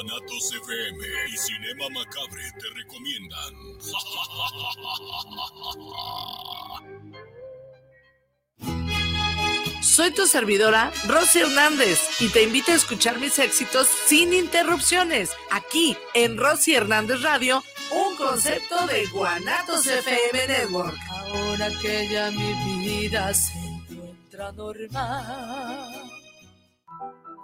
Guanatos FM y Cinema Macabre te recomiendan. Soy tu servidora, Rosy Hernández, y te invito a escuchar mis éxitos sin interrupciones, aquí en Rosy Hernández Radio, un concepto de Guanatos FM Network. Ahora que ya mi vida se encuentra normal.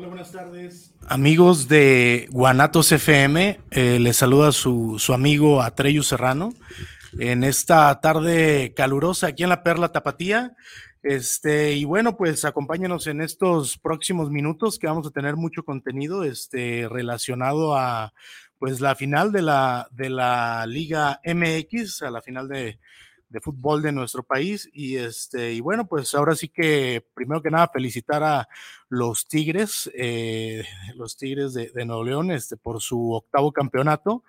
Hola, buenas tardes. Amigos de Guanatos FM, eh, les saluda su, su amigo Atreyu Serrano en esta tarde calurosa aquí en la Perla Tapatía. Este, y bueno, pues acompáñenos en estos próximos minutos que vamos a tener mucho contenido este, relacionado a pues la final de la, de la Liga MX, a la final de, de fútbol de nuestro país. Y este, y bueno, pues ahora sí que primero que nada felicitar a los Tigres, eh, los Tigres de, Nuevo León, este, por su octavo campeonato.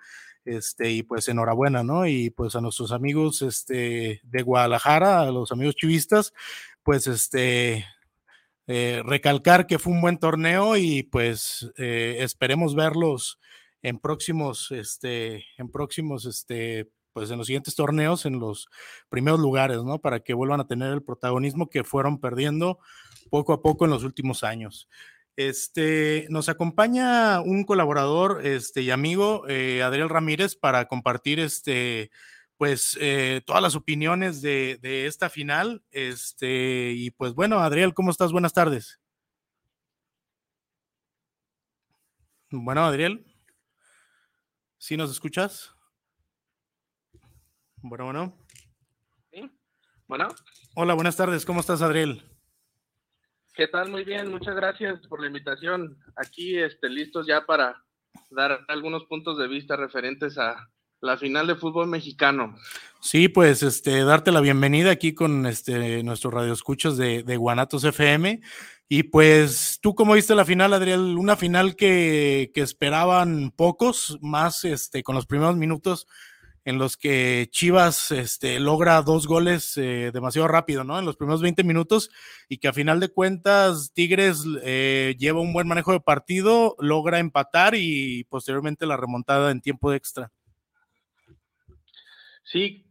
Este, y pues enhorabuena, ¿no? Y pues a nuestros amigos este, de Guadalajara, a los amigos chivistas, pues este, eh, recalcar que fue un buen torneo y pues eh, esperemos verlos en próximos, este, en próximos, este, pues en los siguientes torneos, en los primeros lugares, ¿no? Para que vuelvan a tener el protagonismo que fueron perdiendo poco a poco en los últimos años. Este, nos acompaña un colaborador este, y amigo, eh, Adriel Ramírez, para compartir este, pues, eh, todas las opiniones de, de, esta final. Este, y pues bueno, Adriel, ¿cómo estás? Buenas tardes. Bueno, Adriel, ¿sí nos escuchas? Bueno, bueno. ¿Sí? Bueno. Hola, buenas tardes. ¿Cómo estás, Adriel? ¿Qué tal? Muy bien, muchas gracias por la invitación. Aquí este, listos ya para dar algunos puntos de vista referentes a la final de fútbol mexicano. Sí, pues este, darte la bienvenida aquí con este, nuestros radioescuchos de, de Guanatos FM. Y pues, ¿tú cómo viste la final, Adriel? Una final que, que esperaban pocos, más este, con los primeros minutos en los que Chivas este, logra dos goles eh, demasiado rápido, ¿no? En los primeros 20 minutos y que a final de cuentas Tigres eh, lleva un buen manejo de partido, logra empatar y posteriormente la remontada en tiempo extra. Sí,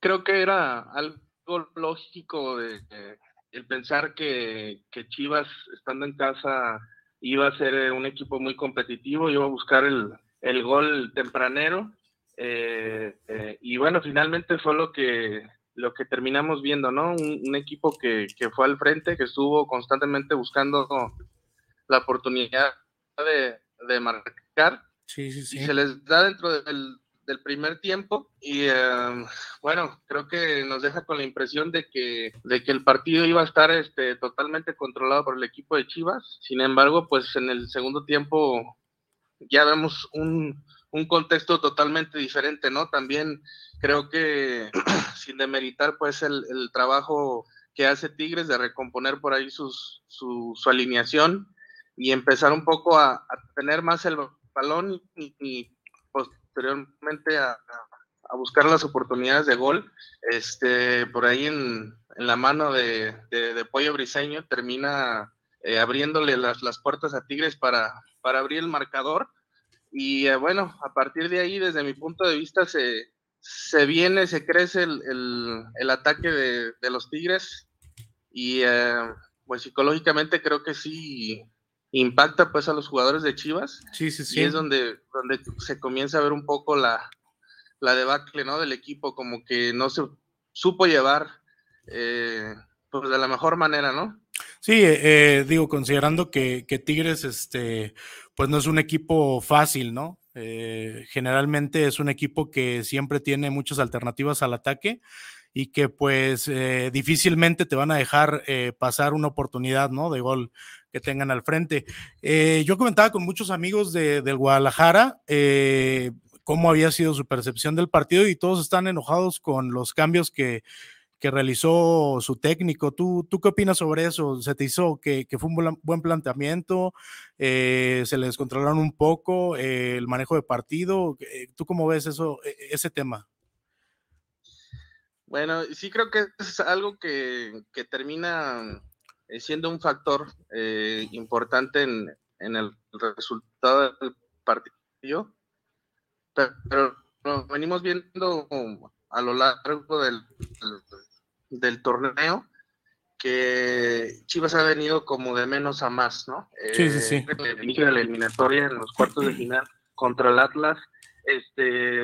creo que era algo lógico de, de el pensar que, que, Chivas estando en casa iba a ser un equipo muy competitivo, iba a buscar el, el gol tempranero eh, eh, y bueno, finalmente fue lo que, lo que terminamos viendo, ¿no? Un, un equipo que, que, fue al frente, que estuvo constantemente buscando la oportunidad de, de marcar. Sí, sí, sí. Y se les da dentro del, del primer tiempo y eh, bueno, creo que nos deja con la impresión de que, de que el partido iba a estar este, totalmente controlado por el equipo de Chivas. Sin embargo, pues en el segundo tiempo ya vemos un, un contexto totalmente diferente, ¿no? También creo que sin demeritar pues el, el, trabajo que hace Tigres de recomponer por ahí sus, su, su, alineación y empezar un poco a, tener más el balón y, posteriormente a, a, buscar las oportunidades de gol. Este, por ahí en, en la mano de, de, de, Pollo Briseño termina eh, abriéndole las, las, puertas a Tigres para, para abrir el marcador. Y eh, bueno, a partir de ahí, desde mi punto de vista, se, se viene, se crece el, el, el ataque de, de, los Tigres y eh, pues psicológicamente creo que sí impacta pues a los jugadores de Chivas. Sí, sí, sí. Y es donde, donde se comienza a ver un poco la, la debacle, ¿no? Del equipo, como que no se supo llevar eh, pues de la mejor manera, ¿no? Sí, eh, digo, considerando que, Tigres, este, pues no es un equipo fácil, ¿no? Eh, generalmente es un equipo que siempre tiene muchas alternativas al ataque y que pues eh, difícilmente te van a dejar eh, pasar una oportunidad, ¿no? De gol que tengan al frente. Yo comentaba con muchos amigos de, del Guadalajara cómo había sido su percepción del partido y todos están enojados con los cambios que, que realizó su técnico. ¿Tú, ¿Tú qué opinas sobre eso? ¿Se te hizo que, que fue un buen planteamiento? Eh, ¿Se le descontrolaron un poco eh, el manejo de partido? Eh, ¿Tú cómo ves eso, e, ese tema? Bueno, sí creo que es algo que, que termina siendo un factor eh, importante en, en, el resultado del partido, pero, pero venimos viendo a lo largo del, del, torneo que Chivas ha venido como de menos a más, ¿no? Sí, sí, sí. El inicio de la eliminatoria en los cuartos de final contra el Atlas, este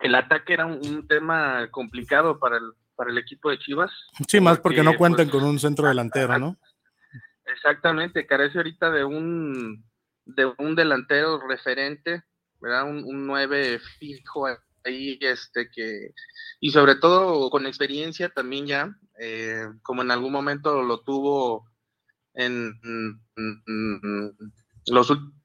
el ataque era un, un, tema complicado para el, para el equipo de Chivas. Sí, más porque, porque no cuentan pues, con un centro delantero, ¿no? Exactamente, carece ahorita de un de un delantero referente, ¿verdad? Un, un 9 fijo ahí, este que, y sobre todo con experiencia también ya, eh, como en algún momento lo tuvo en, en, los últimos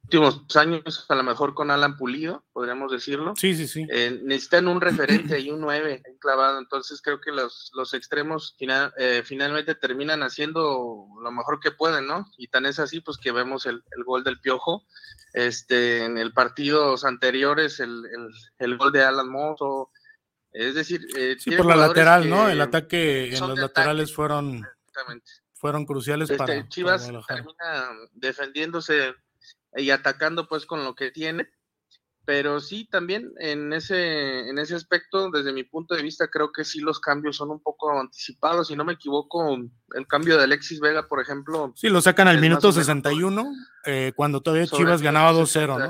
años, a lo mejor con Alan Pulido, podríamos decirlo. Sí, sí, sí. Eh, necesitan un referente y un 9 clavado, entonces creo que los, los extremos final, eh, finalmente terminan haciendo lo mejor que pueden, ¿no? Y tan es así, pues que vemos el, el gol del Piojo. Este, en el partidos anteriores, el, el, el gol de Alan Mozo. Es decir, eh, sí, por la lateral, ¿no? El ataque en los laterales ataque. fueron, fueron cruciales este, para. Chivas para termina defendiéndose y atacando pues con lo que tiene. Pero sí, también en ese, en ese aspecto, desde mi punto de vista, creo que sí los cambios son un poco anticipados. Si no me equivoco, el cambio de Alexis Vega, por ejemplo. Sí, lo sacan al minuto 61, eh, cuando todavía Chivas ganaba 2-0, ¿no?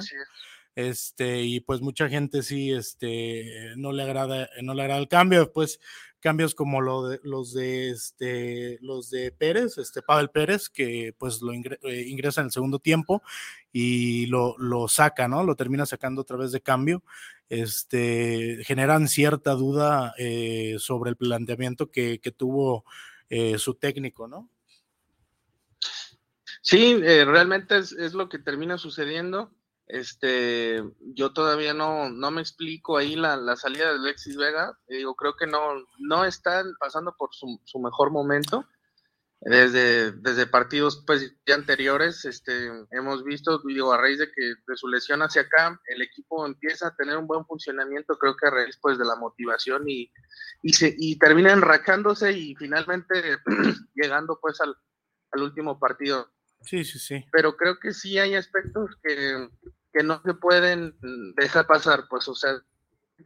Este, y pues mucha gente sí, este, no le agrada, no le agrada el cambio. Después cambios como lo de, los de este, los de Pérez, este Pavel Pérez, que pues lo ingre, eh, ingresa en el segundo tiempo y lo, lo, saca, ¿no? Lo termina sacando a través de cambio. Este, generan cierta duda eh, sobre el planteamiento que, que tuvo eh, su técnico, ¿no? Sí, realmente es, lo que termina sucediendo. Este, yo todavía no, no me explico ahí la, la salida de Alexis Vega. Digo, creo que no, no están pasando por su, mejor momento desde, desde partidos pues, ya anteriores, este, hemos visto, digo, a raíz de que de su lesión hacia acá, el equipo empieza a tener un buen funcionamiento, creo que a raíz pues, de la motivación y, y, se, y termina enrachándose y finalmente llegando pues al, al, último partido. Sí, sí, sí. Pero creo que sí hay aspectos que, que no se pueden dejar pasar, pues, o sea,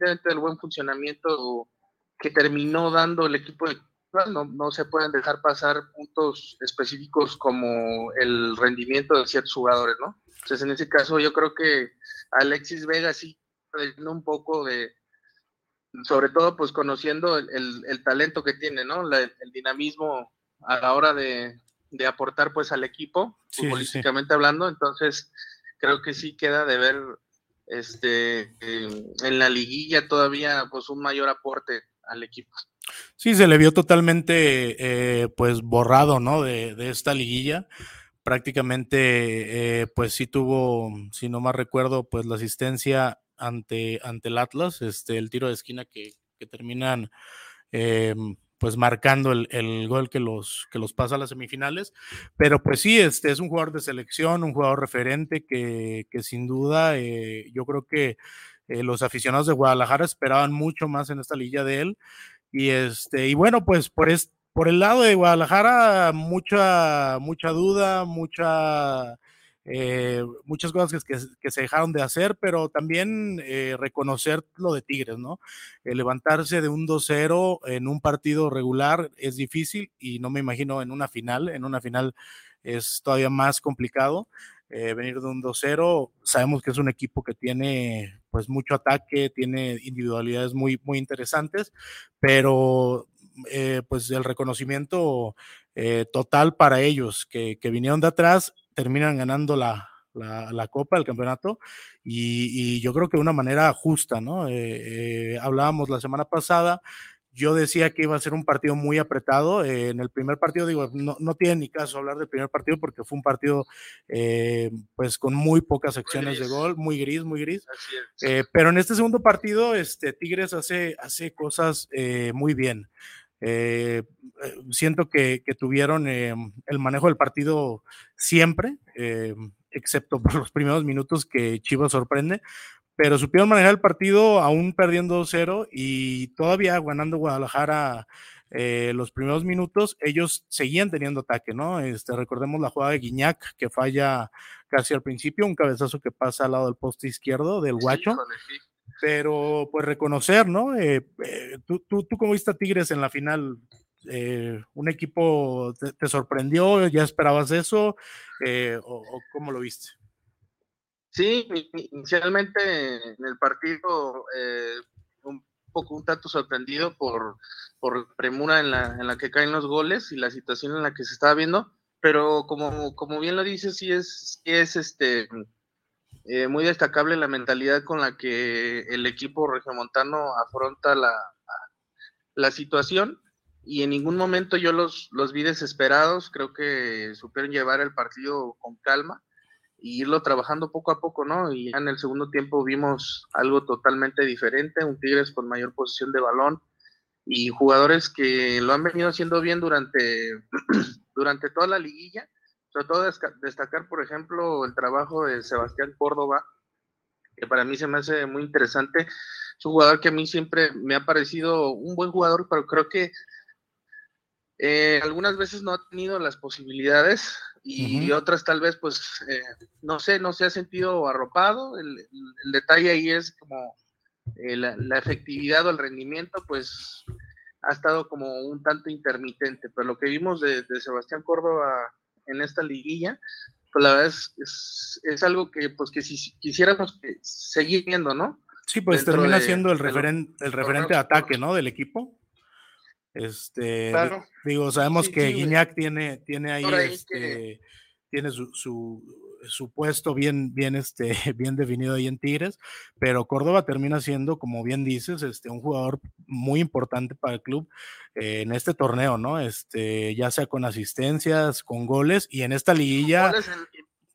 el buen funcionamiento que terminó dando el equipo de no, no se pueden dejar pasar puntos específicos como el rendimiento de ciertos jugadores, ¿no? Entonces, en ese caso, yo creo que Alexis Vega sí un poco de, sobre todo, pues conociendo el, el, talento que tiene, ¿no? El dinamismo a la hora de, de aportar, pues, al equipo, sí, futbolísticamente sí. hablando. Entonces, creo que sí queda de ver este en la liguilla todavía, pues, un mayor aporte al equipo. Sí, se le vio totalmente eh, pues borrado, ¿no? De, de esta liguilla. Prácticamente, eh, pues sí tuvo, si no más recuerdo, pues la asistencia ante, ante el Atlas, este, el tiro de esquina que, que terminan eh, pues marcando el, gol que los, que los pasa a las semifinales. Pero pues sí, este es un jugador de selección, un jugador referente que, sin duda eh, yo creo que eh, los aficionados de Guadalajara esperaban mucho más en esta liga de él. Y este, y bueno, pues por, por el lado de Guadalajara, mucha, mucha duda, mucha eh, muchas cosas que, se dejaron de hacer, pero también eh, reconocer lo de Tigres, ¿no? levantarse de un 2-0 en un partido regular es difícil y no me imagino en una final, en una final es todavía más complicado. Eh, venir de un 2-0, sabemos que es un equipo que tiene pues mucho ataque, tiene individualidades muy, muy interesantes, pero pues el reconocimiento total para ellos que, que vinieron de atrás terminan ganando la, la, Copa, el campeonato, y, yo creo que de una manera justa, ¿no? Eh, eh, hablábamos la semana pasada, yo decía que iba a ser un partido muy apretado. Eh, en el primer partido, digo, no, no, tiene ni caso hablar del primer partido porque fue un partido, pues, con muy pocas secciones de gol, muy gris, muy gris. pero en este segundo partido, este, Tigres hace, hace cosas muy bien. Eh, eh, siento que, tuvieron eh, el manejo del partido siempre, excepto por los primeros minutos que Chivas sorprende, pero supieron manejar el partido aún perdiendo 0 y todavía ganando Guadalajara los primeros minutos, ellos seguían teniendo ataque, ¿no? Este, recordemos la jugada de Guiñac que falla casi al principio, un cabezazo que pasa al lado del poste izquierdo del Guacho pero pues reconocer, ¿no? Eh, eh, tú, tú, tú como viste a Tigres en la final, eh, ¿un equipo te, sorprendió? ¿Ya esperabas eso? O, cómo lo viste? Sí, inicialmente en el partido un poco un tanto sorprendido por, por premura en la, en la que caen los goles y la situación en la que se estaba viendo, pero como, como bien lo dices, sí es, sí es este eh, muy destacable la mentalidad con la que el equipo regiomontano afronta la, la situación y en ningún momento yo los, los vi desesperados, creo que supieron llevar el partido con calma y irlo trabajando poco a poco, ¿no? Y en el segundo tiempo vimos algo totalmente diferente, un Tigres con mayor posición de balón y jugadores que lo han venido haciendo bien durante, durante toda la liguilla sobre todo destacar, por ejemplo, el trabajo de Sebastián Córdoba, que para mí se me hace muy interesante. Es un jugador que a mí siempre me ha parecido un buen jugador, pero creo que eh, algunas veces no ha tenido las posibilidades y, otras tal vez, pues, eh, no sé, no se ha sentido arropado. El, detalle ahí es como eh, la, efectividad o el rendimiento, pues, ha estado como un tanto intermitente. Pero lo que vimos de Sebastián Córdoba en esta liguilla, pues la verdad es, es, algo que pues que si quisiéramos seguir viendo, ¿no? Sí, pues termina siendo el, referente el referente de ataque, ¿no? Del equipo. Este, digo, sabemos que Guiñac tiene, tiene ahí, este, tiene su, su puesto bien, bien, este, bien definido ahí en Tigres, pero Córdoba termina siendo, como bien dices, este, un jugador muy importante para el club eh, en este torneo, ¿no? Este, ya sea con asistencias, con goles y en esta liguilla.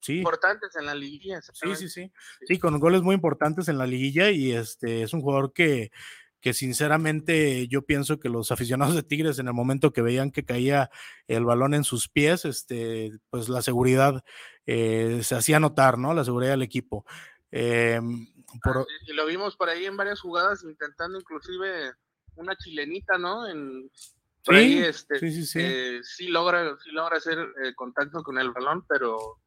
sí. importantes en la liguilla. Sí, sí, sí. Sí, con goles muy importantes en la liguilla y este es un jugador que que sinceramente yo pienso que los aficionados de Tigres en el momento que veían que caía el balón en sus pies, este, pues la seguridad eh, se hacía notar, ¿no? La seguridad del equipo. Eh, y lo vimos por ahí en varias jugadas intentando inclusive una chilenita, ¿no? En, sí, este, sí, sí, sí. Eh, sí, logra, sí logra hacer contacto con el balón, pero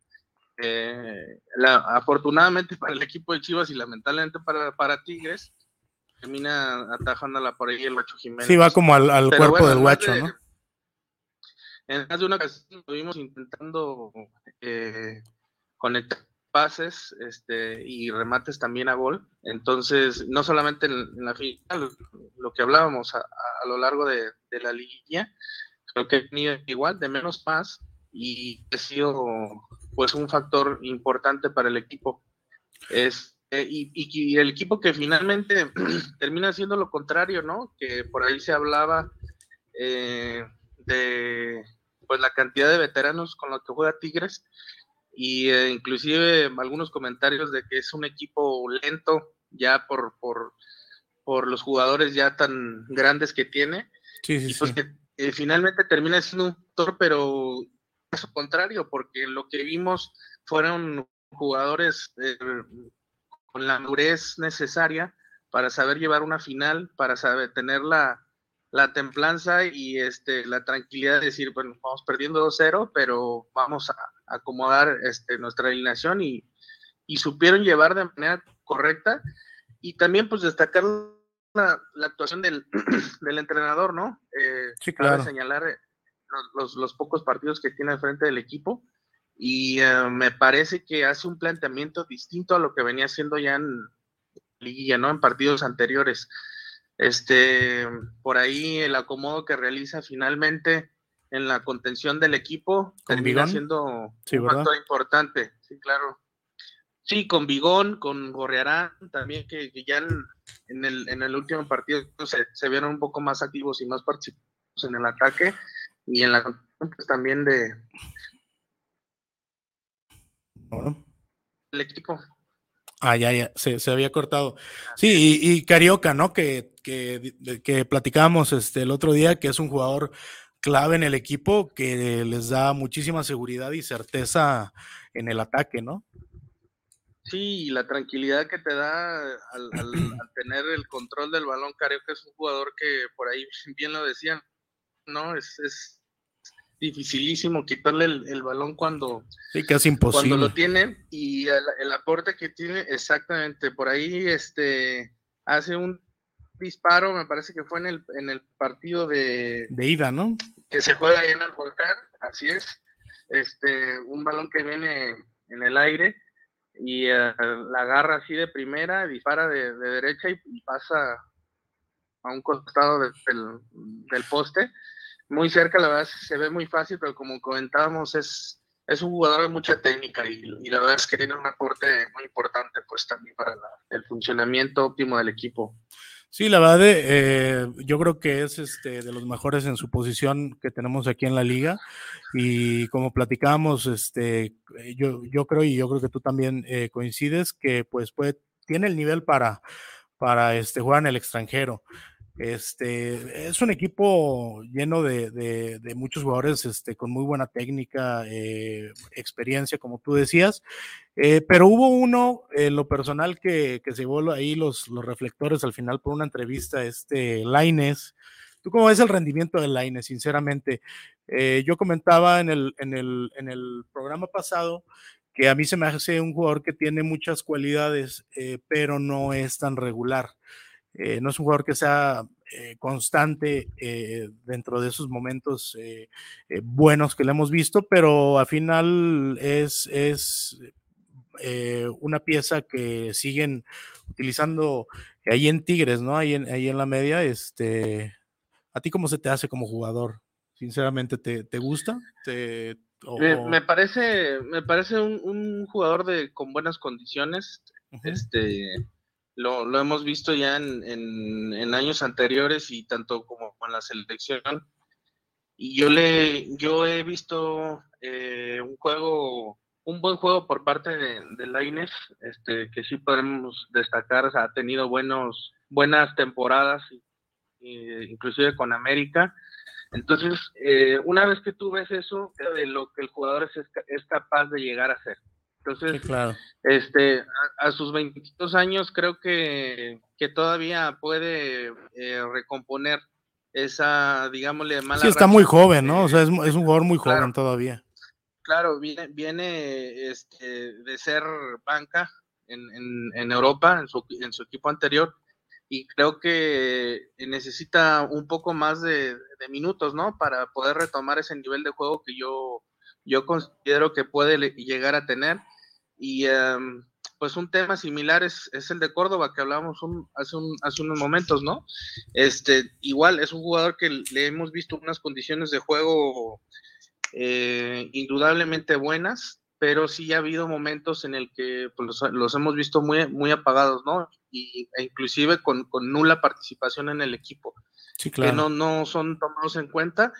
afortunadamente para el equipo de Chivas y lamentablemente para, para Tigres, termina atajándola por ahí el Guacho Jiménez. Sí, va como al, cuerpo del Guacho, ¿no? En más de una ocasión estuvimos intentando eh, conectar pases este, y remates también a gol. Entonces, no solamente en, la final, lo que hablábamos a, lo largo de, la liguilla, creo que ha tenido igual, de menos más, y ha sido pues un factor importante para el equipo. Es eh, y, el equipo que finalmente termina siendo lo contrario, ¿no? Que por ahí se hablaba eh, de pues la cantidad de veteranos con los que juega Tigres y eh, inclusive algunos comentarios de que es un equipo lento ya por, por, por los jugadores ya tan grandes que tiene. Sí, sí, y pues sí. que finalmente termina siendo un actor, pero eso contrario, porque lo que vimos fueron jugadores eh, con la madurez necesaria para saber llevar una final, para saber tener la, la templanza y este, la tranquilidad de decir, bueno, vamos perdiendo 2-0, pero vamos a acomodar este, nuestra alineación y, y supieron llevar de manera correcta y también pues destacar la, la actuación del, del, entrenador, ¿no? Eh, sí, claro. señalar eh, los, los, los, pocos partidos que tiene al frente del equipo y uh, me parece que hace un planteamiento distinto a lo que venía haciendo ya en liguilla, ¿no? En partidos anteriores. Este, por ahí el acomodo que realiza finalmente en la contención del equipo ¿Con termina Bigón? siendo Sí, un factor importante, sí, claro. Sí, con Bigón, con Gorriarán, también que, que ya en, en el, en el último partido se, se vieron un poco más activos y más participativos en el ataque y en la contención, pues, también de Bueno. el equipo. Ah, ya, ya, se, se había cortado. Sí, y, y Carioca, ¿no? Que, que, que platicábamos este, el otro día, que es un jugador clave en el equipo, que les da muchísima seguridad y certeza en el ataque, ¿no? Sí, y la tranquilidad que te da al, al- al tener el control del balón, Carioca es un jugador que por ahí bien lo decían, ¿no? Es, es dificilísimo quitarle el, el balón cuando, Sí, que es cuando imposible. lo tiene y el, el aporte que tiene exactamente por ahí este hace un disparo me parece que fue en el en el partido de De ida, ¿no? que se juega ahí en el volcán así es este un balón que viene en el aire y eh, la agarra así de primera dispara de, de derecha y, y pasa a un costado de- del, del poste muy cerca la verdad se ve muy fácil pero como comentábamos es es un jugador de mucha técnica y, la verdad es que tiene un aporte muy importante pues también para el funcionamiento óptimo del equipo. Sí, la verdad, eh, yo creo que es este, de los mejores en su posición que tenemos aquí en la liga. Y como platicábamos, este, eh, yo, yo creo, y yo creo que tú también eh, coincides, que pues puede, tiene el nivel para, para este, jugar en el extranjero. Este, es un equipo lleno de, muchos jugadores este, con muy buena técnica, eh, experiencia, como tú decías. Eh, pero hubo uno, lo personal, que, que se llevó ahí los, reflectores al final por una entrevista, este Laines. ¿Tú cómo ves el rendimiento de Laines, sinceramente? Eh, yo comentaba en el programa pasado que a mí se me hace un jugador que tiene muchas cualidades, eh, pero no es tan regular. Eh, no es un jugador que sea eh, constante eh, dentro de esos momentos buenos que le hemos visto, pero al final es, es una pieza que siguen utilizando ahí en Tigres, ¿no? Ahí en, ahí en la media, este, ¿a ti cómo se te hace como jugador? Sinceramente, ¿te, te gusta? ¿Te, o- Me, parece, me parece un, un jugador de con buenas condiciones. Este lo, lo hemos visto ya en, en- años anteriores y tanto como con la selección. Y yo le, yo he visto eh, un juego, un buen juego por parte de, de Lainez, este, que sí podemos destacar, ha tenido buenos, buenas temporadas, eh, inclusive con América. Entonces, eh, una vez que tú ves eso, de lo que el jugador es, es capaz de llegar a ser. Entonces, Sí, claro. este, a, a sus 22 años creo que, que todavía puede eh, recomponer esa, digámosle, mala Sí, está racha. muy joven, ¿no? O sea, es, es un jugador muy Claro. joven todavía. Claro, viene, viene este, de ser banca en, en, en Europa, en su, en su equipo anterior, y creo que necesita un poco más de, de minutos, ¿no? Para poder retomar ese nivel de juego que yo, yo considero que puede le- llegar a tener. Y em, pues un tema similar es, es el de Córdoba, que hablábamos un- hace, un- hace unos momentos, ¿no? Este, igual es un jugador que le hemos visto unas condiciones de juego eh, indudablemente buenas, pero sí ha habido momentos en el que pues, los, los hemos visto muy, muy apagados, ¿no? Y, e inclusive con, con nula participación en el equipo Sí, que claro. no, no son tomados en cuenta.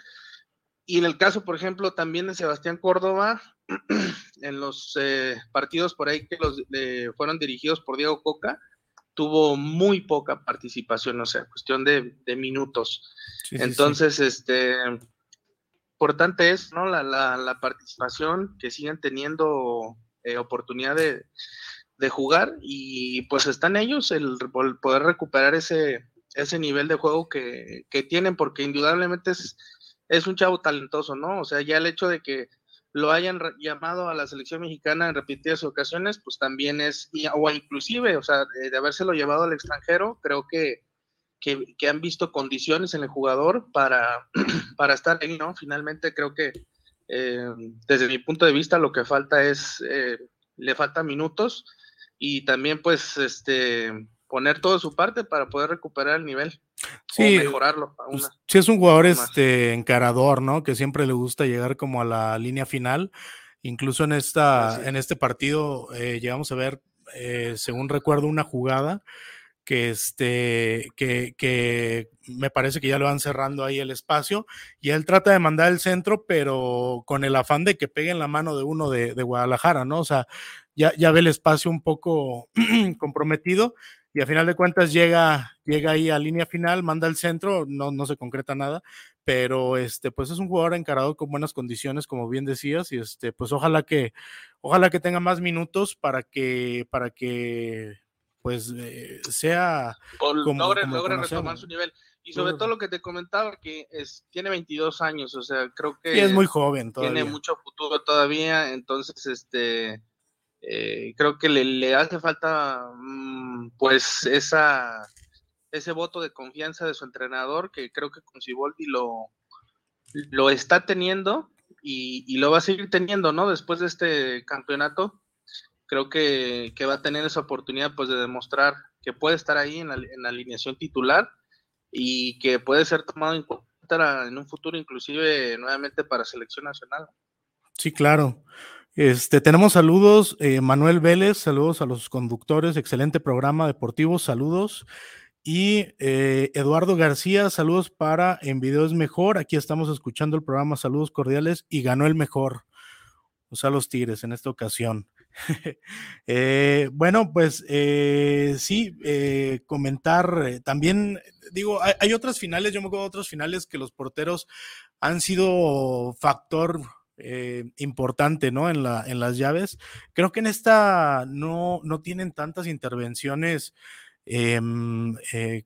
Y en el caso, por ejemplo, también de Sebastián Córdoba, en los eh, partidos por ahí que los eh, fueron dirigidos por Diego Coca, tuvo muy poca participación, o sea, cuestión de, minutos. Entonces, este, importante es, ¿no? La, participación, que sigan teniendo eh, oportunidad de, jugar y pues están ellos el, poder recuperar ese, ese nivel de juego que, que tienen, porque indudablemente es, es un chavo talentoso, ¿no? O sea, ya el hecho de que lo hayan llamado a la selección mexicana en repetidas ocasiones, pues también es, o inclusive, o sea, de, habérselo llevado al extranjero, creo que, que, han visto condiciones en el jugador para, para estar ahí, ¿no? Finalmente creo que eh, desde mi punto de vista lo que falta es, eh, le falta minutos y también pues este poner todo su parte para poder recuperar el nivel sí, o mejorarlo. Pues, sí, es un jugador este encarador, ¿no? Que siempre le gusta llegar como a la línea final. Incluso en esta, en este partido eh, llegamos a ver, eh, según recuerdo, una jugada que este, que, que, me parece que ya lo van cerrando ahí el espacio, y él trata de mandar el centro, pero con el afán de que pegue en la mano de uno de, de Guadalajara, ¿no? O sea, ya, ya ve el espacio un poco comprometido, y a final de cuentas llega, llega ahí a línea final, manda el centro, no, no se concreta nada, pero este, pues es un jugador encarado con buenas condiciones, como bien decías, y este, pues ojalá que, ojalá que tenga más minutos para que, para que pues eh, sea como, logre, logre retomar su nivel. Y sobre todo lo que te comentaba, que es, tiene 22 años, o sea, creo que... es muy joven todavía. Tiene mucho futuro todavía, entonces, este, eh, creo que le, hace falta mm, pues esa, ese voto de confianza de su entrenador que creo que con Siboldi lo, lo está teniendo y, lo va a seguir teniendo, ¿no? Después de este campeonato, creo que, va a tener esa oportunidad pues de demostrar que puede estar ahí en la, en la alineación titular y que puede ser tomado en cuenta en un futuro inclusive nuevamente para selección nacional. Sí, claro. Este, tenemos saludos, eh, Manuel Vélez, saludos a los conductores, excelente programa deportivo, saludos. Y eh, Eduardo García, saludos para En Video es Mejor. Aquí estamos escuchando el programa, saludos cordiales y ganó el mejor. O sea, los Tigres en esta ocasión. Eh, bueno, pues sí, comentar también, digo, hay, otras finales, yo me acuerdo de otras finales que los porteros han sido factor eh, importante, ¿no? En, la, en las llaves. Creo que en esta no, no tienen tantas intervenciones em, eh,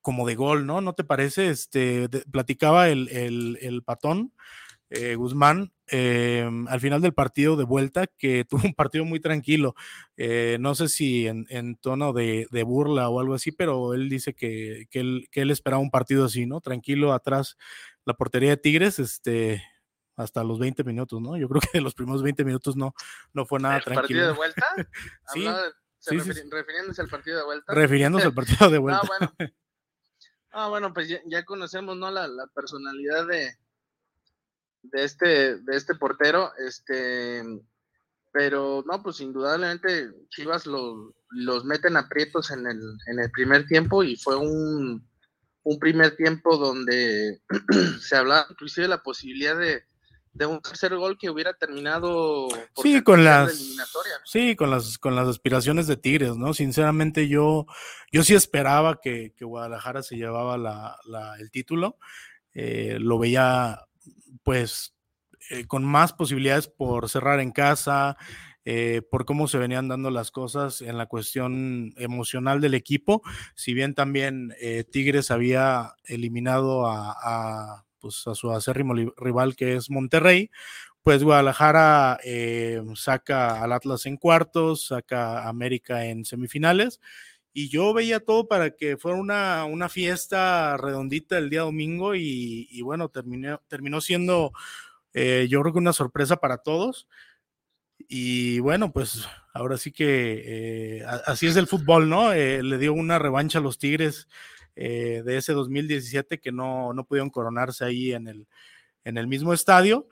como de gol, ¿no? ¿No te parece? Este, platicaba el, el, patón. Eh, Guzmán em, al final del partido de vuelta que tuvo un partido muy tranquilo. no sé si en, tono de, burla o algo así, pero él dice que, él, que, él, esperaba un partido así, ¿no? Tranquilo atrás la portería de Tigres, este, hasta los 20 minutos, ¿no? Yo creo que los primeros 20 minutos no, no fue nada tranquilo. partido de vuelta? sí, refiriéndose al partido de vuelta. Refiriéndose al partido de vuelta. ah, bueno. Ah, bueno, pues ya, conocemos, ¿no? La, personalidad de, de este, de este portero, este, pero no, pues indudablemente Chivas los meten aprietos en el, en el primer tiempo y fue un, un primer tiempo donde se hablaba inclusive de la posibilidad de, de un tercer gol que hubiera terminado sí con las sí con las con las aspiraciones de Tigres no sinceramente yo yo sí esperaba que, Guadalajara se llevaba la, el título. Eh, lo veía pues eh, con más posibilidades por cerrar en casa eh, por cómo se venían dando las cosas en la cuestión emocional del equipo. Si bien también Tigres había eliminado a pues, a su acérrimo rival que es Monterrey, pues Guadalajara eh, saca al Atlas en cuartos, saca a América en semifinales. Y yo veía todo para que fuera una, una fiesta redondita el día domingo y, bueno, terminó, terminó siendo eh, yo creo que una sorpresa para todos. Y bueno, pues ahora sí que eh, así es el fútbol, ¿no? le dio una revancha a los Tigres eh, de ese 2017 que no, no pudieron coronarse ahí en el, en el mismo estadio.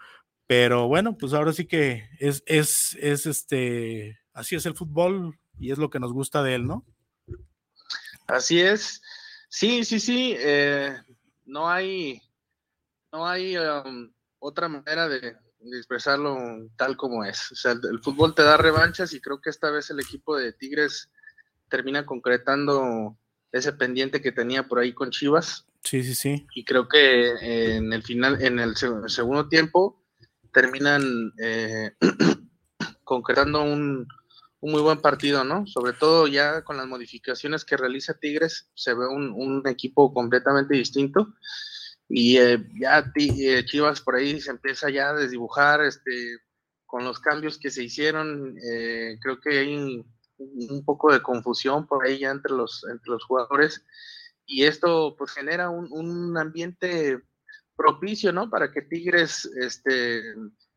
Pero bueno, pues ahora sí que es, es, es este, así es el fútbol y es lo que nos gusta de él, ¿no? Así es. Sí, sí, sí. Eh, no hay, no hay um, otra manera de, expresarlo tal como es. O sea, el, fútbol te da revanchas y creo que esta vez el equipo de Tigres termina concretando ese pendiente que tenía por ahí con Chivas. Sí, sí, sí. Y creo que en el final, en el segundo tiempo, terminan eh, concretando un, muy buen partido, ¿no? Sobre todo ya con las modificaciones que realiza Tigres, se ve un, equipo completamente distinto. Y eh, ya eh, Chivas por ahí se empieza ya a desdibujar, este, con los cambios que se hicieron, creo que hay un, poco de confusión por ahí ya entre los, entre los jugadores. Y esto pues genera un, un ambiente propicio, ¿no? Para que Tigres este,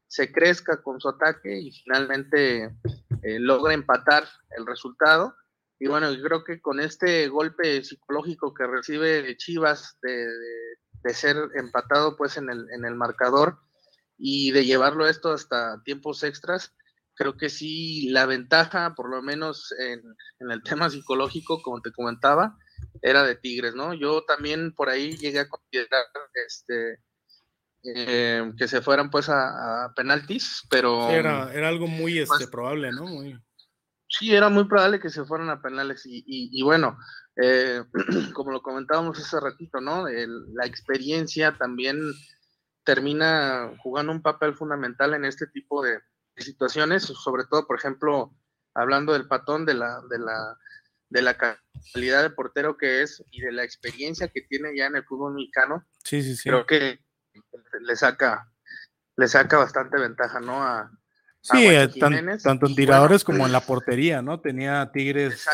se crezca con su ataque y finalmente eh, logre empatar el resultado. Y bueno, yo creo que con este golpe psicológico que recibe Chivas de, ser empatado pues en el, en el marcador y de llevarlo esto hasta tiempos extras, creo que sí la ventaja, por lo menos en, en, el tema psicológico, como te comentaba, era de Tigres, ¿no? Yo también por ahí llegué a considerar este, eh, que se fueran pues a, penaltis, pero... Era, era algo muy este, pues probable, ¿no? Sí, era muy probable que se fueran a penales y, bueno, eh, como lo comentábamos hace ratito, ¿no? la experiencia también termina jugando un papel fundamental en este tipo de, situaciones, sobre todo, por ejemplo, hablando del patón, de la, de la, de la calidad de portero que es y de la experiencia que tiene ya en el fútbol mexicano. Sí, sí, sí. Creo que le saca, le saca bastante ventaja, ¿no? A, sí, eh, tanto en tiradores como en la portería, ¿no? Tenía Tigres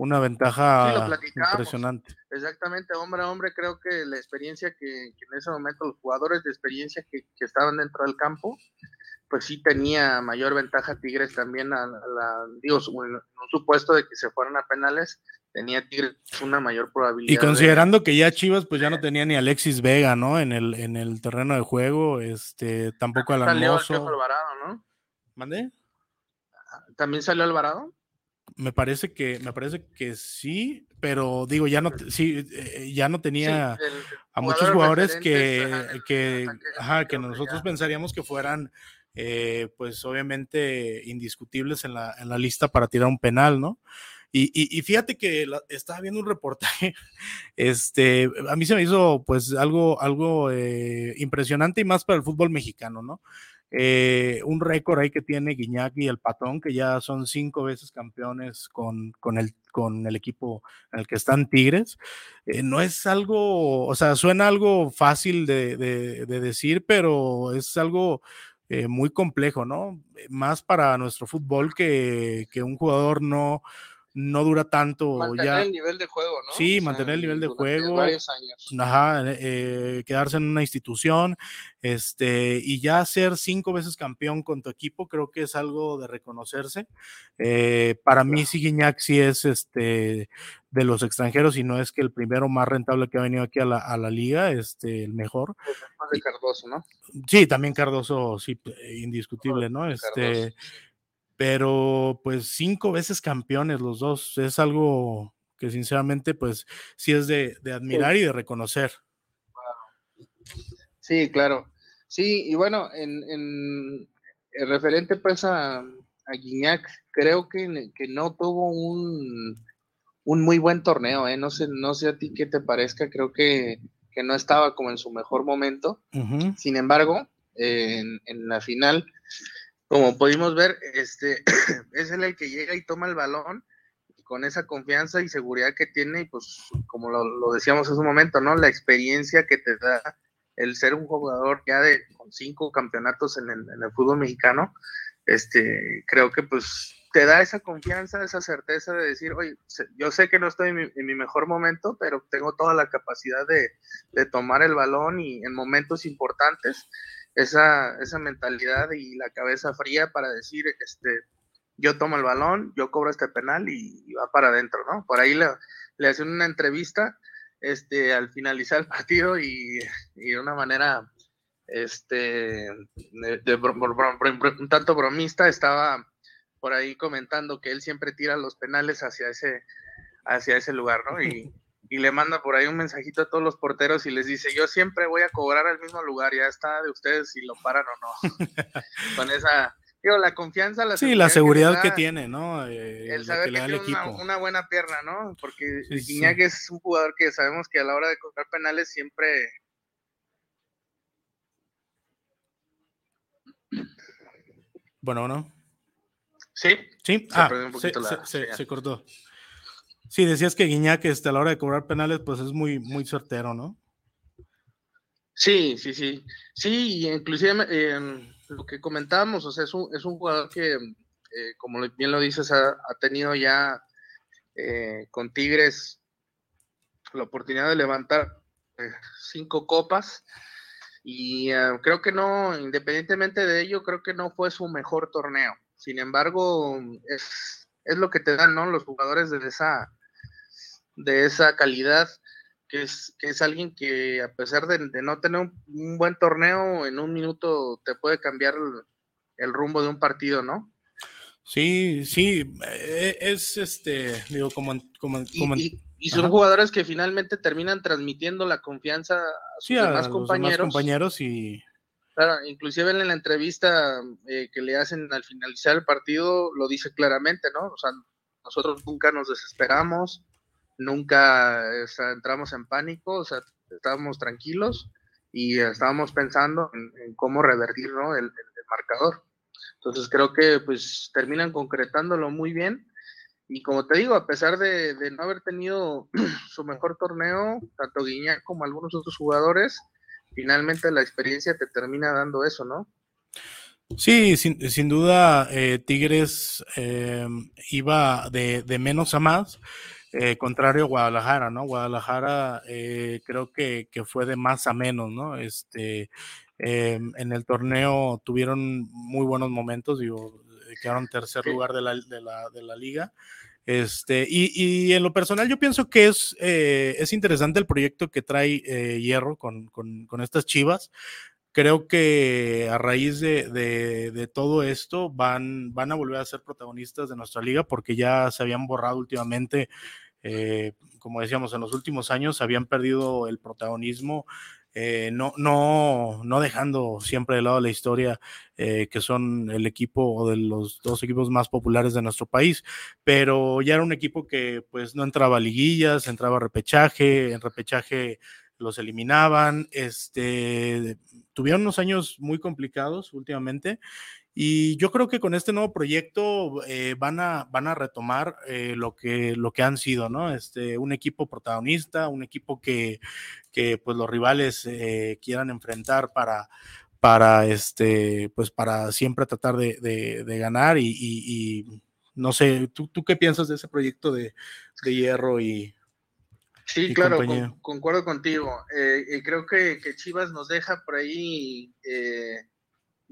una ventaja impresionante. Exactamente, hombre a hombre, creo que la experiencia que, en ese momento los jugadores de experiencia que, estaban dentro del campo, pues sí tenía mayor ventaja Tigres también a, la, digo, en un supuesto de que se fueran a penales, tenía Tigres una mayor probabilidad. Y considerando que ya Chivas pues ya no tenía ni Alexis Vega, ¿no? En el, en el terreno de juego, este, tampoco Alan Salió Alvarado, ¿no? ¿Mandé? ¿También salió Alvarado? Me parece que, me parece que sí, pero digo, ya no, sí, eh, ya no tenía a muchos jugadores que, que, ajá, que nosotros pensaríamos que fueran eh, pues obviamente indiscutibles en la, en la lista para tirar un penal, ¿no? Y, fíjate que estaba viendo un reportaje, este, a mí se me hizo pues algo, algo eh, impresionante y más para el fútbol mexicano, ¿no? Eh, un récord ahí que tiene Guiñac y el Patón, que ya son cinco veces campeones con, con, el, con el equipo en el que están Tigres. No es algo, o sea, suena algo fácil de decir, pero es algo muy complejo, ¿no? Más para nuestro fútbol que, que un jugador no, no dura tanto. Mantener el nivel de juego, ¿no? Sí, mantener el nivel de juego. Varios años. Ajá, eh, quedarse en una institución, este, y ya ser cinco veces campeón con tu equipo, creo que es algo de reconocerse. Eh, para mí, Siguiñac sí es este de los extranjeros y no es que el primero más rentable que ha venido aquí a la, a la liga, este, el mejor. de Cardoso, ¿no? Sí, también Cardoso, sí, indiscutible, ¿no? Este, pero pues cinco veces campeones los dos, es algo que sinceramente pues sí es de, admirar y de reconocer. Sí, claro. Sí, y bueno, en, en, referente pues a, a Guiñac, creo que, que no tuvo un, un, muy buen torneo, ¿eh? no, sé, no sé a ti qué te parezca, creo que, que no estaba como en su mejor momento. Sin embargo, en, en la final como pudimos ver, este es el que llega y toma el balón con esa confianza y seguridad que tiene, y pues como lo, decíamos hace un momento, ¿no? La experiencia que te da el ser un jugador ya de con cinco campeonatos en el, fútbol mexicano, este, creo que pues te da esa confianza, esa certeza de decir, oye, yo sé que no estoy en mi, mejor momento, pero tengo toda la capacidad de, de tomar el balón y en momentos importantes esa, esa mentalidad y la cabeza fría para decir, este, yo tomo el balón, yo cobro este penal y, va para adentro, ¿no? Por ahí le, le hacen una entrevista este, al finalizar el partido y, de una manera este, de, un tanto bromista estaba por ahí comentando que él siempre tira los penales hacia ese, hacia ese lugar, ¿no? Y, y le manda por ahí un mensajito a todos los porteros y les dice, yo siempre voy a cobrar al mismo lugar, ya está de ustedes si lo paran o no. con esa digo, la confianza, la Sí, la seguridad que, tiene, ¿no? Eh, el saber que, tiene una, buena pierna, ¿no? Porque sí, es un jugador que sabemos que a la hora de cobrar penales siempre... Bueno, ¿no? Sí. Sí, se, ah, se, cortó. Sí, decías que Guiñac este, a la hora de cobrar penales, pues es muy, muy certero, ¿no? Sí, sí, sí. Sí, inclusive eh, lo que comentábamos, o sea, es un, es un jugador que, eh, como bien lo dices, ha, tenido ya eh, con Tigres la oportunidad de levantar eh, cinco copas y creo que no, independientemente de ello, creo que no fue su mejor torneo. Sin embargo, es, es lo que te dan, ¿no? Los jugadores de esa, de esa calidad que es, que es alguien que a pesar de, no tener un, buen torneo, en un minuto te puede cambiar el, rumbo de un partido, ¿no? Sí, sí, e, es este, digo, como... como, y, son jugadores que finalmente terminan transmitiendo la confianza a sus demás compañeros. compañeros y... Claro, inclusive en la entrevista eh, que le hacen al finalizar el partido, lo dice claramente, ¿no? O sea, nosotros nunca nos desesperamos, nunca entramos en pánico, o sea, estábamos tranquilos y estábamos pensando en, cómo revertir el, marcador. Entonces creo que pues terminan concretándolo muy bien. Y como te digo, a pesar de, no haber tenido su mejor torneo, tanto Guiñac como algunos otros jugadores, finalmente la experiencia te termina dando eso, ¿no? Sí, sin, duda, eh, Tigres eh, iba de, de, menos a más. Eh, contrario a Guadalajara, ¿no? Guadalajara eh, creo que, fue de más a menos, ¿no? Este, em, en el torneo tuvieron muy buenos momentos, digo, eh, quedaron tercer lugar de la, de la, liga. Este, y, en lo personal yo pienso que es, es interesante el proyecto que trae Hierro con, con, estas chivas. Creo que a raíz de, de, todo esto van, van a volver a ser protagonistas de nuestra liga porque ya se habían borrado últimamente eh, como decíamos, en los últimos años habían perdido el protagonismo, eh, no, no, no dejando siempre de lado la historia, eh, que son el equipo o de los dos equipos más populares de nuestro país, pero ya era un equipo que pues no entraba a liguillas, entraba a repechaje, en repechaje los eliminaban, este, tuvieron unos años muy complicados últimamente y yo creo que con este nuevo proyecto eh, van, a, van a retomar eh, lo, que, lo que han sido, ¿no? Este, un equipo protagonista, un equipo que, que pues los rivales eh, quieran enfrentar para, para, este, pues para siempre tratar de, ganar y, no sé, ¿tú, ¿tú, qué piensas de ese proyecto de, Hierro y... Sí, claro, concuerdo contigo. creo que, que, Chivas nos deja por ahí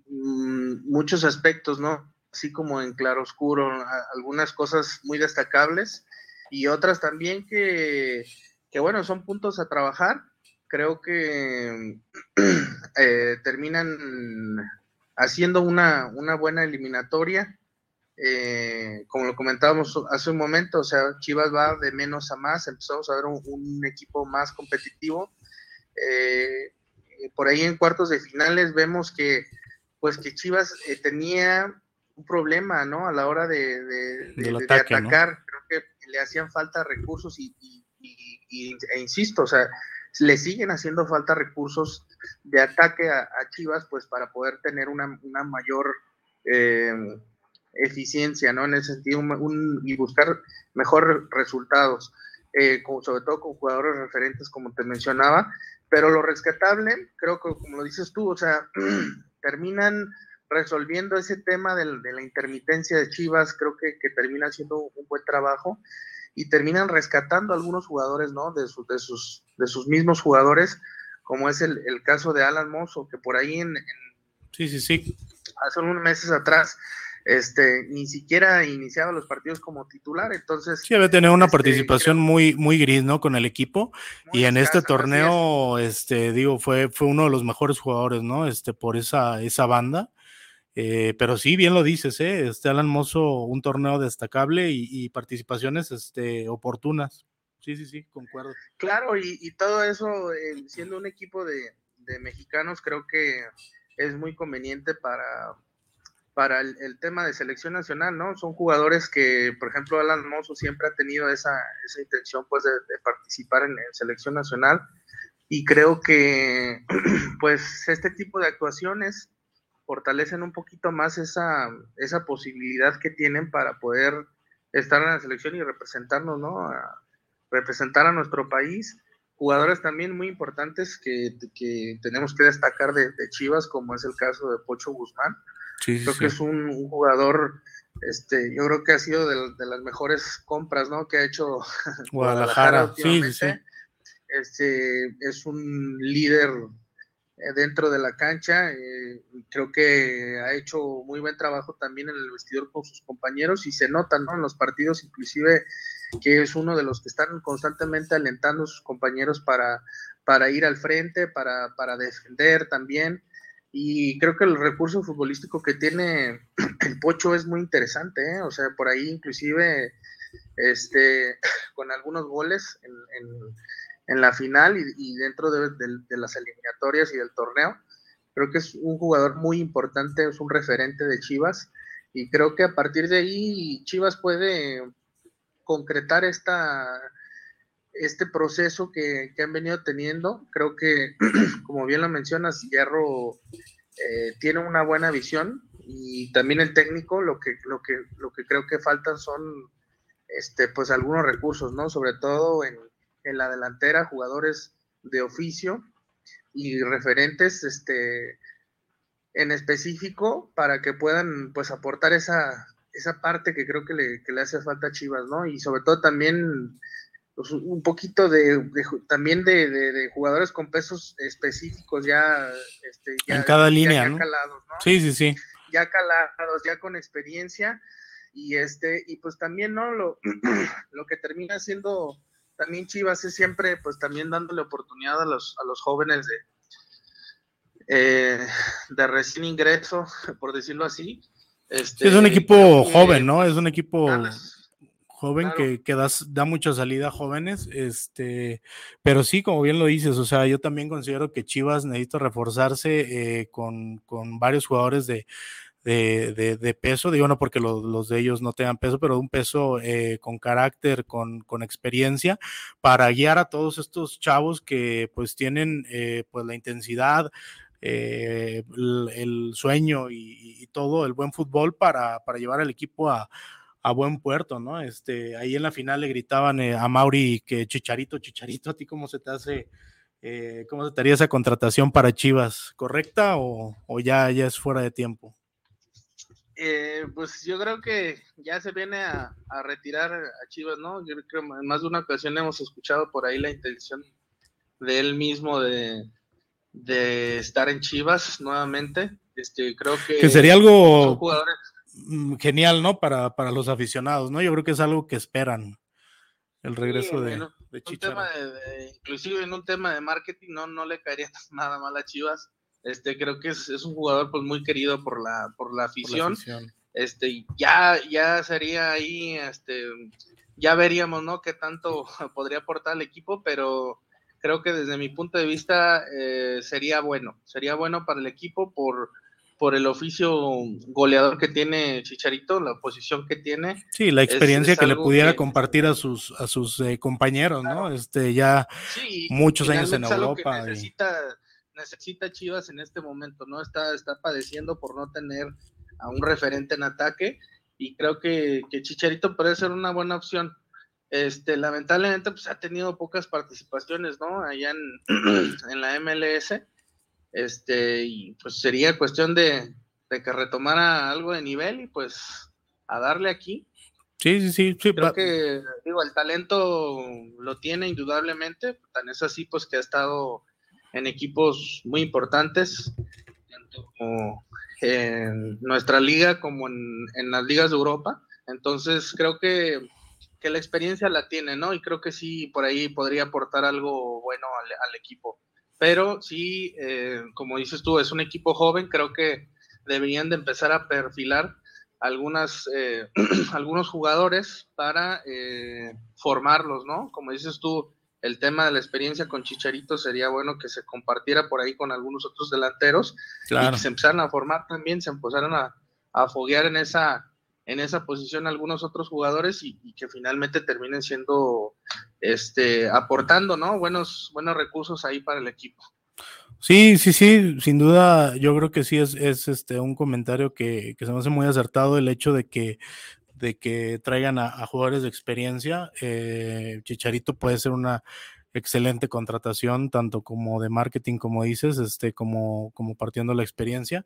Mm, muchos aspectos, ¿no? Así como en claroscuro, algunas cosas muy destacables y otras también que, que bueno, son puntos a trabajar. Creo que eh, terminan haciendo una, una buena eliminatoria. Eh, como lo comentábamos hace un momento, o sea, Chivas va de menos a más, empezamos a ver un, equipo más competitivo. Eh, por ahí en cuartos de finales vemos que pues que Chivas eh, tenía un problema, ¿no? A la hora de, de, atacar, creo que le hacían falta recursos y, e insisto, o sea, le siguen haciendo falta recursos de ataque a, Chivas, pues para poder tener una, mayor eh, eficiencia, ¿no? En ese sentido, y buscar mejores resultados, eh, sobre todo con jugadores referentes, como te mencionaba, pero lo rescatable, creo que como lo dices tú, o sea, terminan resolviendo ese tema de, la intermitencia de Chivas, creo que, que, termina haciendo un buen trabajo y terminan rescatando a algunos jugadores, ¿no? De, de, sus, de sus mismos jugadores, como es el, caso de Alan Mozo, que por ahí en, Sí, sí, sí. Hace unos meses atrás este, ni siquiera iniciaba los partidos como titular, entonces... Sí, debe tener una este, participación muy, muy gris, ¿no? Con el equipo, y en este torneo, este, digo, fue, fue uno de los mejores jugadores, ¿no? Este, por esa, esa banda, eh, pero sí, bien lo dices, ¿eh? Este Alan Mozo, un torneo destacable y, participaciones, este, oportunas. Sí, sí, sí, concuerdo. Claro, y, todo eso, eh, siendo un equipo de, de mexicanos, creo que es muy conveniente para para el, tema de selección nacional, ¿no? Son jugadores que, por ejemplo, Alan Mozo siempre ha tenido esa, esa intención, pues, de, participar en, selección nacional y creo que, pues, este tipo de actuaciones fortalecen un poquito más esa, esa posibilidad que tienen para poder estar en la selección y representarnos, ¿no? representar a nuestro país. Jugadores también muy importantes que, que tenemos que destacar de, de Chivas, como es el caso de Pocho Guzmán, creo que es un, jugador, este, yo creo que ha sido de, las mejores compras, ¿no? Que ha hecho Guadalajara, sí, sí, Este, es un líder eh, dentro de la cancha. Eh, creo que ha hecho muy buen trabajo también en el vestidor con sus compañeros y se nota, ¿no? En los partidos, inclusive, que es uno de los que están constantemente alentando a sus compañeros para, para ir al frente, para, para defender también y creo que el recurso futbolístico que tiene el Pocho es muy interesante, ¿eh? o sea, por ahí inclusive este, con algunos goles en, la final y, dentro de, las eliminatorias y del torneo. Creo que es un jugador muy importante, es un referente de Chivas y creo que a partir de ahí Chivas puede concretar esta, este proceso que, han venido teniendo. Creo que, como bien lo mencionas, Hierro eh, tiene una buena visión y también el técnico, lo que, lo que, lo que creo que faltan son este, pues algunos recursos, ¿no? Sobre todo en, en la delantera, jugadores de oficio y referentes este, en específico para que puedan pues aportar esa, esa parte que creo que le, que le hace falta a Chivas, ¿no? Y sobre todo también pues, un poquito de, también de, jugadores con pesos específicos ya, este, en cada línea, ¿no? Calados, ¿no? Sí, sí, sí. Ya calados, ya con experiencia y este y pues también no lo, lo que termina siendo también Chivas es siempre pues también dándole oportunidad a los a los jóvenes de eh, de recién ingreso por decirlo así este, es un equipo joven no es un equipo joven que, que da mucha salida a jóvenes, este, pero sí, como bien lo dices, o sea, yo también considero que Chivas necesita reforzarse eh, con, varios jugadores de, de, peso, digo no porque los, de ellos no tengan peso, pero un peso eh, con carácter, con, con, experiencia, para guiar a todos estos chavos que pues tienen eh, pues la intensidad, el, sueño y, y, todo, el buen fútbol para, para llevar al equipo a, a buen puerto, ¿no? Este, ahí en la final le gritaban eh, a Mauri que Chicharito, Chicharito, ¿a ti cómo se te hace, eh, cómo se te haría esa contratación para Chivas? ¿Correcta o, ya, ya es fuera de tiempo? Eh, pues yo creo que ya se viene a, retirar a Chivas, ¿no? Yo creo que en más de una ocasión hemos escuchado por ahí la intención de él mismo de, de estar en Chivas nuevamente. Este, creo que, que sería algo Mm, genial, ¿no? Para, para los aficionados, ¿no? Yo creo que es algo que esperan el regreso de, de inclusive en un tema de marketing no, no le caería nada mal a Chivas. Este, creo que es, un jugador pues muy querido por la, por la afición. Este, ya, ya sería ahí, este, ya veríamos, ¿no? Qué tanto podría aportar al equipo, pero creo que desde mi punto de vista eh, sería bueno, sería bueno para el equipo por, por el oficio goleador que tiene Chicharito, la posición que tiene. Sí, la experiencia que le pudiera compartir a sus a sus eh, compañeros, ¿no? Este ya muchos años en Europa. necesita, necesita Chivas en este momento, ¿no? Está, está padeciendo por no tener a un referente en ataque y creo que, que Chicharito puede ser una buena opción. Este, lamentablemente, pues ha tenido pocas participaciones, ¿no? Allá en, en la MLS este, y pues sería cuestión de, que retomara algo de nivel y pues a darle aquí. Sí, sí, sí. sí Creo que, digo, el talento lo tiene indudablemente, tan es así pues que ha estado en equipos muy importantes, tanto en nuestra liga como en, las ligas de Europa. Entonces creo que, que, la experiencia la tiene, ¿no? Y creo que sí, por ahí podría aportar algo bueno al equipo pero sí, eh, como dices tú, es un equipo joven, creo que deberían de empezar a perfilar algunas, eh, algunos jugadores para eh, formarlos, ¿no? Como dices tú, el tema de la experiencia con Chicharito sería bueno que se compartiera por ahí con algunos otros delanteros y que se empezaran a formar también, se empezaran a, a foguear en esa, en esa posición algunos otros jugadores y, que finalmente terminen siendo, este, aportando, ¿no? Buenos, buenos recursos ahí para el equipo. Sí, sí, sí, sin duda, yo creo que sí es, es este un comentario que, que, se me hace muy acertado el hecho de que, de que traigan a, jugadores de experiencia. Eh, Chicharito puede ser una excelente contratación, tanto como de marketing, como dices, este, como, como partiendo la experiencia.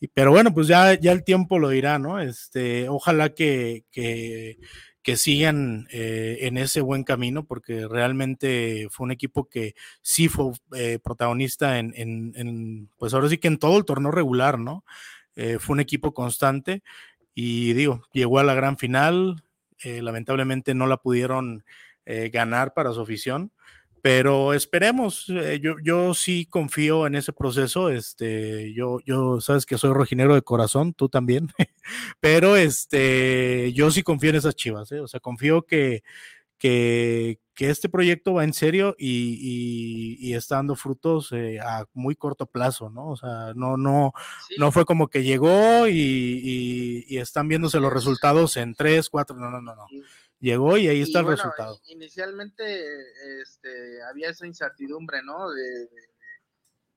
Y, pero bueno, pues ya, ya el tiempo lo dirá, ¿no? Este, ojalá que, que, que sigan eh, en ese buen camino, porque realmente fue un equipo que sí fue eh, protagonista en, en, pues ahora sí que en todo el torneo regular, ¿no? Eh, fue un equipo constante y digo, llegó a la gran final, lamentablemente no la pudieron ganar para su afición, pero esperemos, eh, yo, yo sí confío en ese proceso, este, yo, yo, sabes que soy rojinero de corazón, tú también, pero este, yo sí confío en esas chivas, ¿eh? o sea, confío que, que, que, este proyecto va en serio y, y, está dando frutos eh, a muy corto plazo, ¿no? O sea, no, no, no fue como que llegó y, y, están viéndose los resultados en tres, cuatro, no, no, no, no llegó y ahí está el resultado. Inicialmente este, había esa incertidumbre, ¿no? De,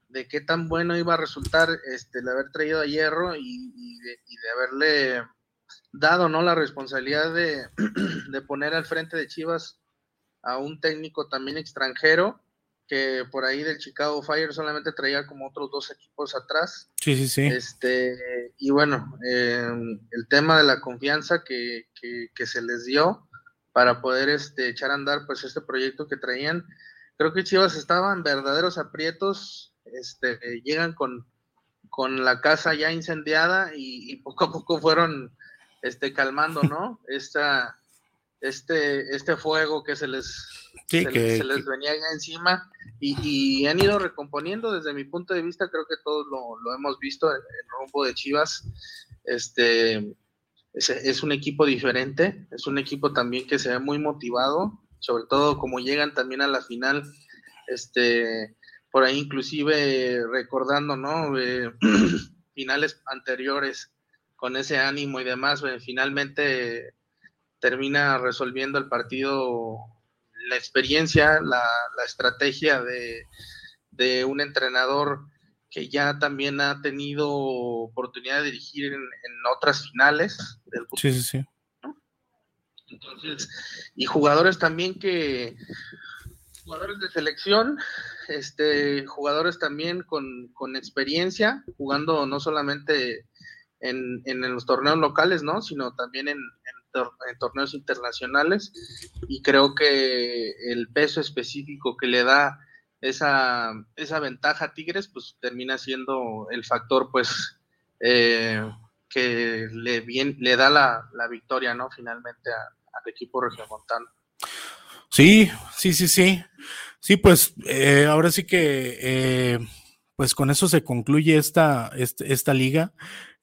de, qué tan bueno iba a resultar este, el haber traído a Hierro y, de, haberle dado, ¿no? La responsabilidad de, de poner al frente de Chivas a un técnico también extranjero que por ahí del Chicago Fire solamente traía como otros dos equipos atrás. Sí, sí, sí. Este, y bueno, eh, el tema de la confianza que, que, que, se les dio, para poder este, echar a andar pues este proyecto que traían. Creo que Chivas estaban verdaderos aprietos, este, llegan con, con la casa ya incendiada y, poco a poco fueron este, calmando, ¿no? Esta, este, este fuego que se les, se, les venía ya encima y, han ido recomponiendo desde mi punto de vista, creo que todos lo, lo hemos visto en el rumbo de Chivas. Este, es, un equipo diferente, es un equipo también que se ve muy motivado, sobre todo como llegan también a la final, este, por ahí inclusive recordando, ¿no? Eh, finales anteriores con ese ánimo y demás, eh, finalmente termina resolviendo el partido la experiencia, la, estrategia de, de un entrenador que ya también ha tenido oportunidad de dirigir en, otras finales del Sí, sí, sí. Entonces, y jugadores también que, jugadores de selección, este, jugadores también con, experiencia, jugando no solamente en, los torneos locales, ¿no? Sino también en, en, torneos internacionales. Y creo que el peso específico que le da esa, esa ventaja Tigres, pues termina siendo el factor, pues, eh, que le, bien, le da la, victoria, ¿no? Finalmente al equipo regiomontano. Sí, sí, sí, sí. Sí, pues eh, ahora sí que, eh, pues con eso se concluye esta, este, esta liga.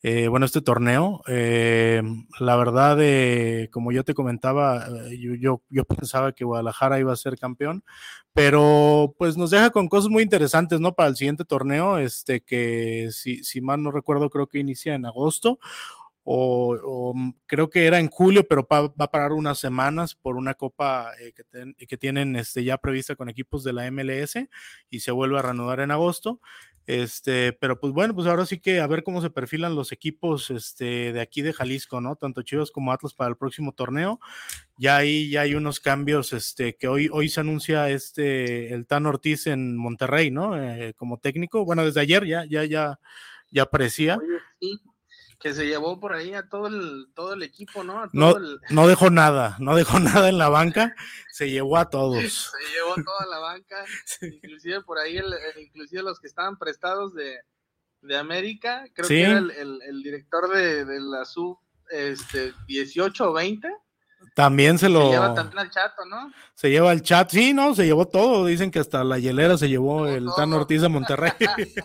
Eh, bueno, este torneo. Eh, la verdad, eh, como yo te comentaba, yo, yo, pensaba que Guadalajara iba a ser campeón, pero pues nos deja con cosas muy interesantes, ¿no? Para el siguiente torneo, este que si, si mal no recuerdo, creo que inicia en agosto. O, creo que era en julio, pero va, a parar unas semanas por una copa que, que, tienen este, ya prevista con equipos de la MLS y se vuelve a reanudar en agosto. Este, pero pues bueno, pues ahora sí que a ver cómo se perfilan los equipos este, de aquí de Jalisco, ¿no? Tanto Chivas como Atlas para el próximo torneo. Ya ahí ya hay unos cambios, este, que hoy, hoy se anuncia este, el Tan Ortiz en Monterrey, ¿no? Eh, como técnico. Bueno, desde ayer ya, ya, ya, ya aparecía que se llevó por ahí a todo el, todo el equipo, ¿no? no, no dejó nada, no dejó nada en la banca, se llevó a todos. se llevó toda la banca, inclusive por ahí, el, inclusive los que estaban prestados de, de América, creo que era el, el, director de, de, la sub este, 18 o 20, también se lo. Se lleva también al chato, ¿no? Se lleva el chat, sí, ¿no? Se llevó todo. Dicen que hasta la hielera se llevó el Tan Ortiz de Monterrey.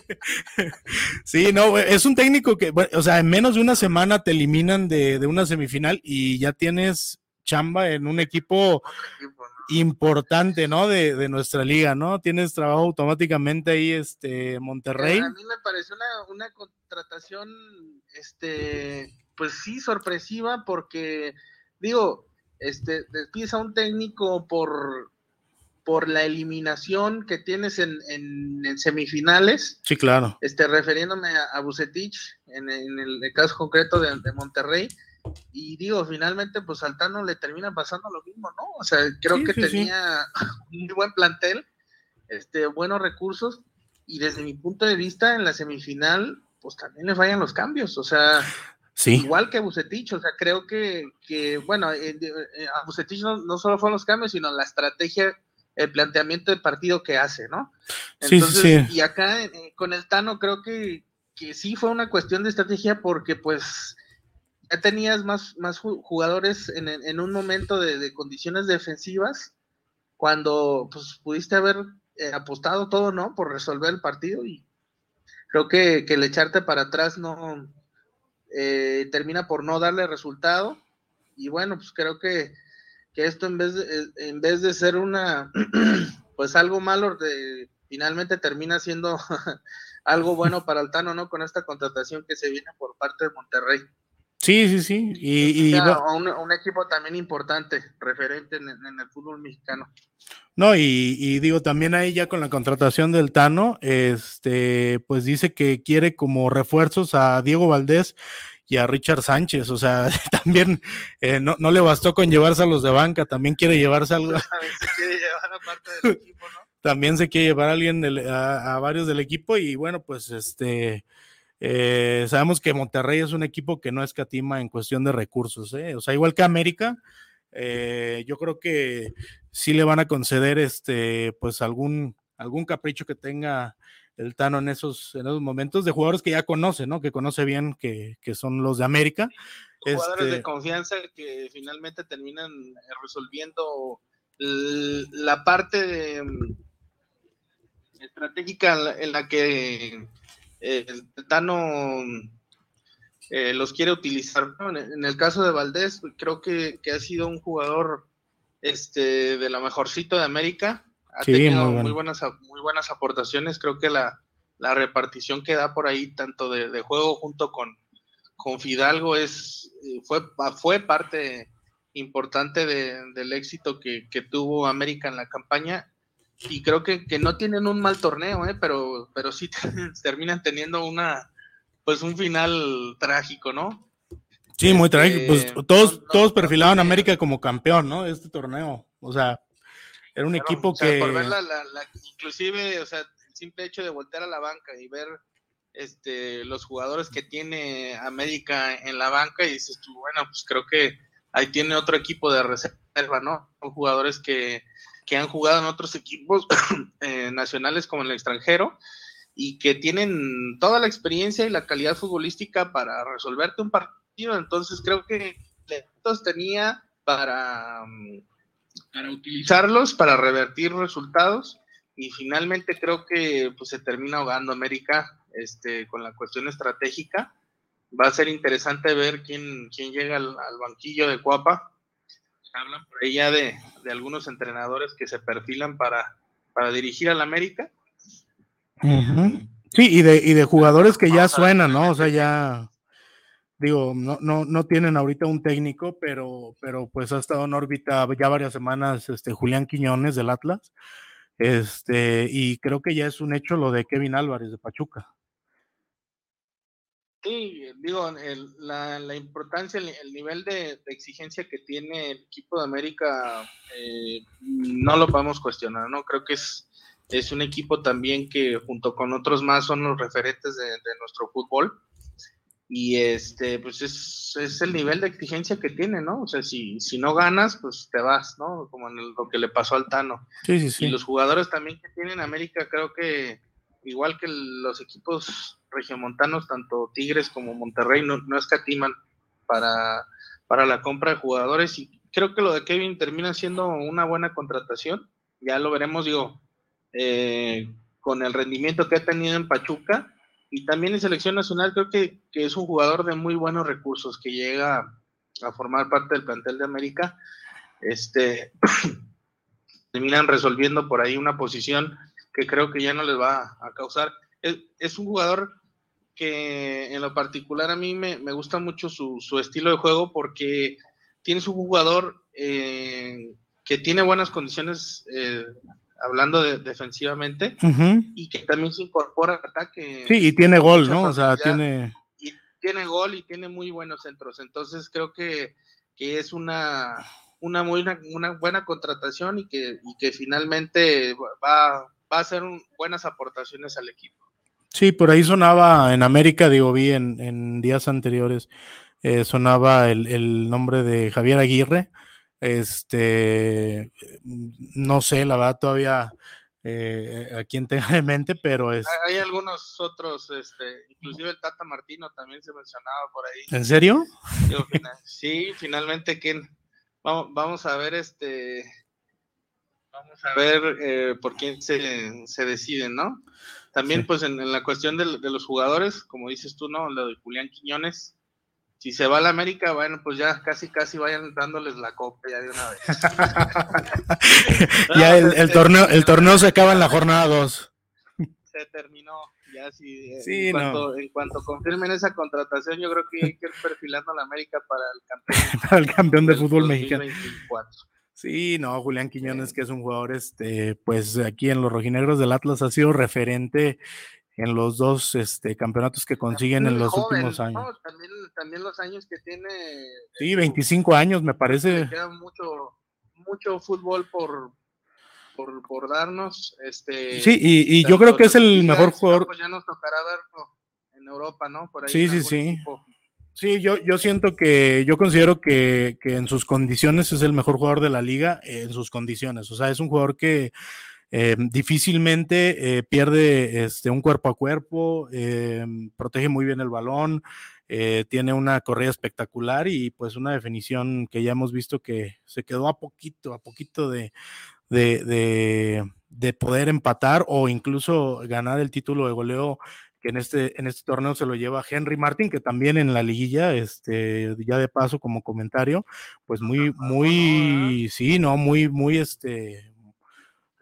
sí, no, es un técnico que, o sea, en menos de una semana te eliminan de, de una semifinal y ya tienes chamba en un equipo importante, ¿no? De, de, nuestra liga, ¿no? Tienes trabajo automáticamente ahí, este, Monterrey. A mí me pareció una, una contratación, este pues sí, sorpresiva porque, digo, este, despides a un técnico por, por la eliminación que tienes en, en, semifinales. Sí, claro. Este, refiriéndome a, Bucetich, en, el, caso concreto de, Monterrey. Y digo, finalmente, pues Altano le termina pasando lo mismo, ¿no? O sea, creo que tenía un muy buen plantel, este, buenos recursos, y desde mi punto de vista, en la semifinal, pues también le fallan los cambios. O sea, Igual que Bucetich, o sea, creo que, que bueno, eh, eh, a Bucetich no, no, solo fueron los cambios, sino la estrategia, el planteamiento del partido que hace, ¿no? Entonces, sí, y acá eh, con el Tano creo que, que sí fue una cuestión de estrategia porque pues ya tenías más, más jugadores en, en un momento de, de, condiciones defensivas cuando pues pudiste haber apostado todo, ¿no? Por resolver el partido y creo que, que el echarte para atrás no, eh, termina por no darle resultado. Y bueno, pues creo que, esto en vez, de, eh, en vez de ser una, pues algo malo, de, finalmente termina siendo algo bueno para Altano, ¿no? Con esta contratación que se viene por parte de Monterrey. Sí, sí, sí. Y, un, equipo también importante, referente en, el fútbol mexicano. No, y, y, digo, también ahí ya con la contratación del Tano, este, pues dice que quiere como refuerzos a Diego Valdés y a Richard Sánchez. O sea, también eh, no, no, le bastó con llevarse a los de banca, también quiere llevarse algo. También se quiere llevar a parte del equipo, ¿no? También se quiere llevar a alguien, a, a varios del equipo, y bueno, pues este eh, sabemos que Monterrey es un equipo que no escatima en cuestión de recursos, ¿eh? o sea, igual que América, eh, yo creo que sí le van a conceder este, pues algún, algún capricho que tenga el Tano en esos, en esos momentos de jugadores que ya conoce, ¿no? Que conoce bien que, son los de América. Jugadores de este confianza que finalmente terminan resolviendo la parte mm, estratégica en la que el Tano eh, los quiere utilizar. En, el caso de Valdés, creo que, ha sido un jugador este, de la mejorcito de América. Ha tenido muy, buenas, muy buenas aportaciones. Creo que la, repartición que da por ahí, tanto de, juego junto con, con Fidalgo, es, eh, fue, fue parte importante del éxito que, que, tuvo América en la campaña y creo que, no tienen un mal torneo, ¿eh? pero, pero sí terminan teniendo una, pues un final trágico, ¿no? Sí, muy trágico. Pues este, todos, todos perfilaban a América como campeón, ¿no? Este torneo. O sea, era un equipo que. Por ver la, inclusive, o sea, el simple hecho de voltear a la banca y ver este, los jugadores que tiene América en la banca, y dices tú, bueno, pues creo que ahí tiene otro equipo de reserva, ¿no? Son jugadores que que han jugado en otros equipos eh, nacionales como en el extranjero y que tienen toda la experiencia y la calidad futbolística para resolverte un partido. Entonces creo que los tenía para, mm, para utilizarlos, para revertir resultados y finalmente creo que pues, se termina ahogando América este, con la cuestión estratégica. Va a ser interesante ver quién, quién llega al, al banquillo de Cuapa hablan por ahí ya de, algunos entrenadores que se perfilan para, para dirigir al América. Sí, y de, y de jugadores que ya suenan, ¿no? O sea, ya, digo, no, no, no tienen ahorita un técnico, pero, pero pues ha estado en órbita ya varias semanas este, Julián Quiñones del Atlas. Este, y creo que ya es un hecho lo de Kevin Álvarez de Pachuca. Sí, digo, la, importancia, el, nivel de, exigencia que tiene el equipo de América eh, no lo podemos cuestionar, ¿no? Creo que es, es un equipo también que junto con otros más son los referentes de, nuestro fútbol y este, pues es, es, el nivel de exigencia que tiene, ¿no? O sea, si, si no ganas, pues te vas, ¿no? Como en lo que le pasó al Tano. Sí, sí, sí. Y los jugadores también que tienen América, creo que igual que los equipos regiomontanos, tanto Tigres como Monterrey, no, no escatiman para, para la compra de jugadores y creo que lo de Kevin termina siendo una buena contratación. Ya lo veremos, digo, eh, con el rendimiento que ha tenido en Pachuca y también en selección nacional creo que, que, es un jugador de muy buenos recursos que llega a formar parte del plantel de América. Este terminan resolviendo por ahí una posición que creo que ya no les va a causar. Es, es un jugador que en lo particular a mí me, gusta mucho su, estilo de juego porque tiene su jugador eh, que tiene buenas condiciones, eh, hablando de, defensivamente, y que también se incorpora al ataque. Sí, y tiene gol, ¿no? O sea, tiene... Y tiene gol y tiene muy buenos centros. Entonces creo que, es una, una, muy, una, buena contratación y que, que finalmente va, va a hacer buenas aportaciones al equipo. Sí, por ahí sonaba en América, digo, vi en, días anteriores, eh, sonaba el, nombre de Javier Aguirre. Este, no sé, la verdad todavía eh, a quién tenga en mente, pero es... Hay algunos otros, este, inclusive el Tata Martino también se mencionaba por ahí. ¿En serio? sí, finalmente, ¿quién? Vamos, vamos a ver, este, vamos a ver eh, por quién se, se deciden, ¿no? También, pues, en, la cuestión de, los jugadores, como dices tú, ¿no? Lo de Julián Quiñones. Si se va a la América, bueno, pues ya casi, casi vayan dándoles la copa ya de una vez. ya el, el, torneo, el torneo se acaba en la jornada 2. Se terminó. Ya sí, sí en, cuanto, en cuanto confirmen esa contratación, yo creo que hay que ir perfilando a la América para el campeón. para el campeón de fútbol mexicano. Sí, no, Julián Quiñones, que es un jugador, este, pues aquí en los rojinegros del Atlas ha sido referente en los dos este, campeonatos que consiguen en los últimos años. también, los años que tiene. Sí, 25 años, me parece. Queda mucho, mucho fútbol por, por, darnos. Este, sí, y, yo creo que es el mejor jugador. Pues ya nos tocará verlo en Europa, ¿no? Por ahí sí, sí, sí. Sí, yo, yo siento que, yo considero que, en sus condiciones es el mejor jugador de la liga, en sus condiciones. O sea, es un jugador que eh, difícilmente eh, pierde este, un cuerpo a cuerpo, eh, protege muy bien el balón, tiene una corrida espectacular y pues una definición que ya hemos visto que se quedó a poquito, a poquito de, de, de poder empatar o incluso ganar el título de goleo que en este, en este torneo se lo lleva Henry Martin, que también en la liguilla, este, ya de paso como comentario, pues muy, muy, sí, no, muy, muy, este,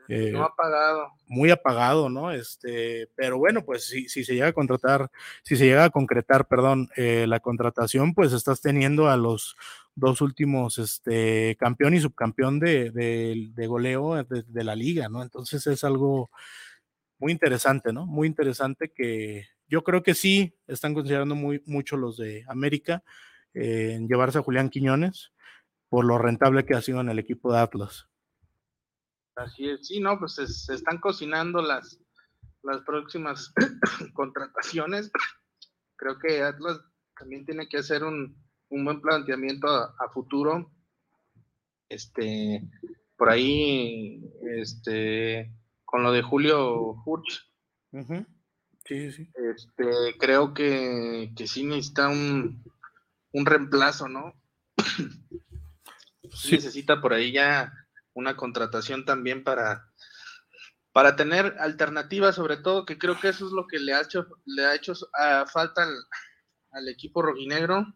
eh, no apagado. Muy apagado, ¿no? Este, pero bueno, pues si, si se llega a contratar, si se llega a concretar, perdón, eh, la contratación, pues estás teniendo a los dos últimos este, campeón y subcampeón de, de, goleo de, de, la liga, ¿no? Entonces es algo, muy interesante, ¿no? Muy interesante que yo creo que sí están considerando muy, mucho los de América eh, en llevarse a Julián Quiñones por lo rentable que ha sido en el equipo de Atlas. Así es, sí, no, pues se, están cocinando las, las próximas contrataciones. Creo que Atlas también tiene que hacer un, un buen planteamiento a, a, futuro. Este, por ahí, este, con lo de Julio Furch. Sí, sí. Este, creo que, que sí necesita un, un reemplazo, ¿no? sí. Necesita por ahí ya una contratación también para, para tener alternativas, sobre todo, que creo que eso es lo que le ha hecho, le ha hecho ah, falta al, equipo rojinegro,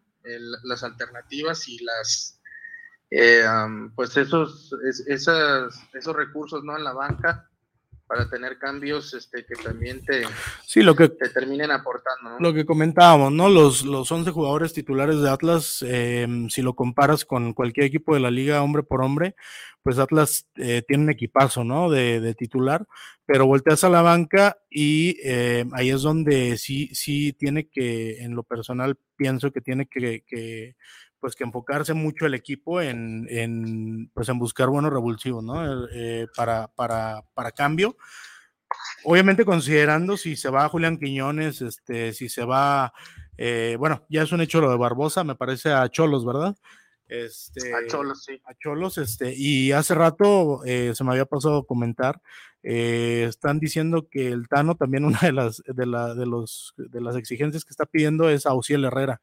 las alternativas y las eh, pues esos, esos recursos ¿no? en la banca para tener cambios este, que también te, sí, lo que, te terminen aportando. ¿no? Lo que comentábamos, ¿no? Los, los 11 jugadores titulares de Atlas, eh, si lo comparas con cualquier equipo de la liga hombre por hombre, pues Atlas eh, tiene un equipazo, ¿no? De, de, titular, pero volteas a la banca y eh, ahí es donde sí, sí tiene que, en lo personal, pienso que tiene que, que pues que enfocarse mucho el equipo en, en pues en buscar buenos revulsivos, ¿no? Eh, para, para, para cambio. Obviamente considerando si se va Julián Quiñones, este, si se va, eh, bueno, ya es un hecho lo de Barbosa, me parece a Cholos, ¿verdad? Este, a Cholos, sí. A Cholos, este, y hace rato eh, se me había pasado comentar, están diciendo que el Tano también una de las, de, la, de, los, de las exigencias que está pidiendo es a Herrera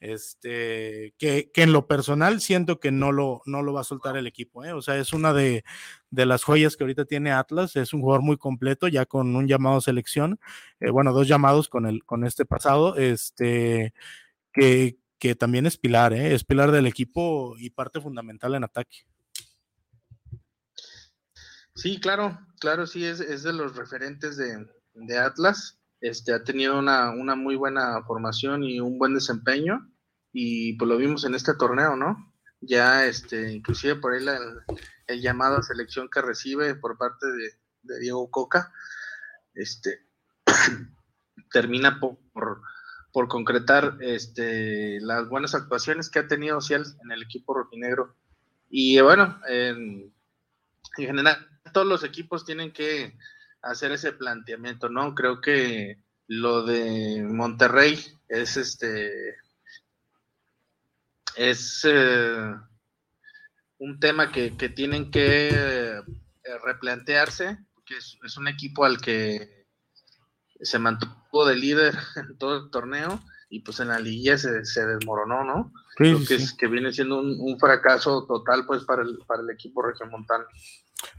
este, que, en lo personal siento que no lo, no lo va a soltar el equipo, ¿eh? o sea, es una de, de, las joyas que ahorita tiene Atlas, es un jugador muy completo, ya con un llamado selección, eh, bueno, dos llamados con, el, con este pasado, este, que, que también es pilar, ¿eh? es pilar del equipo y parte fundamental en ataque. Sí, claro, claro, sí, es, es de los referentes de, de Atlas. este, ha tenido una, una muy buena formación y un buen desempeño y pues lo vimos en este torneo, ¿no? Ya, este, inclusive por ahí el llamado a selección que recibe por parte de, Diego Coca, este, termina por, por, concretar este, las buenas actuaciones que ha tenido Ciel en el equipo rojinegro. Y bueno, en, en general, todos los equipos tienen que hacer ese planteamiento, ¿no? Creo que lo de Monterrey es este es eh, un tema que, tienen que eh, replantearse, porque es, un equipo al que se mantuvo de líder en todo el torneo y pues en la liguilla se, desmoronó, ¿no? Creo que, Es, que viene siendo un, fracaso total pues para el, para el equipo regiomontano.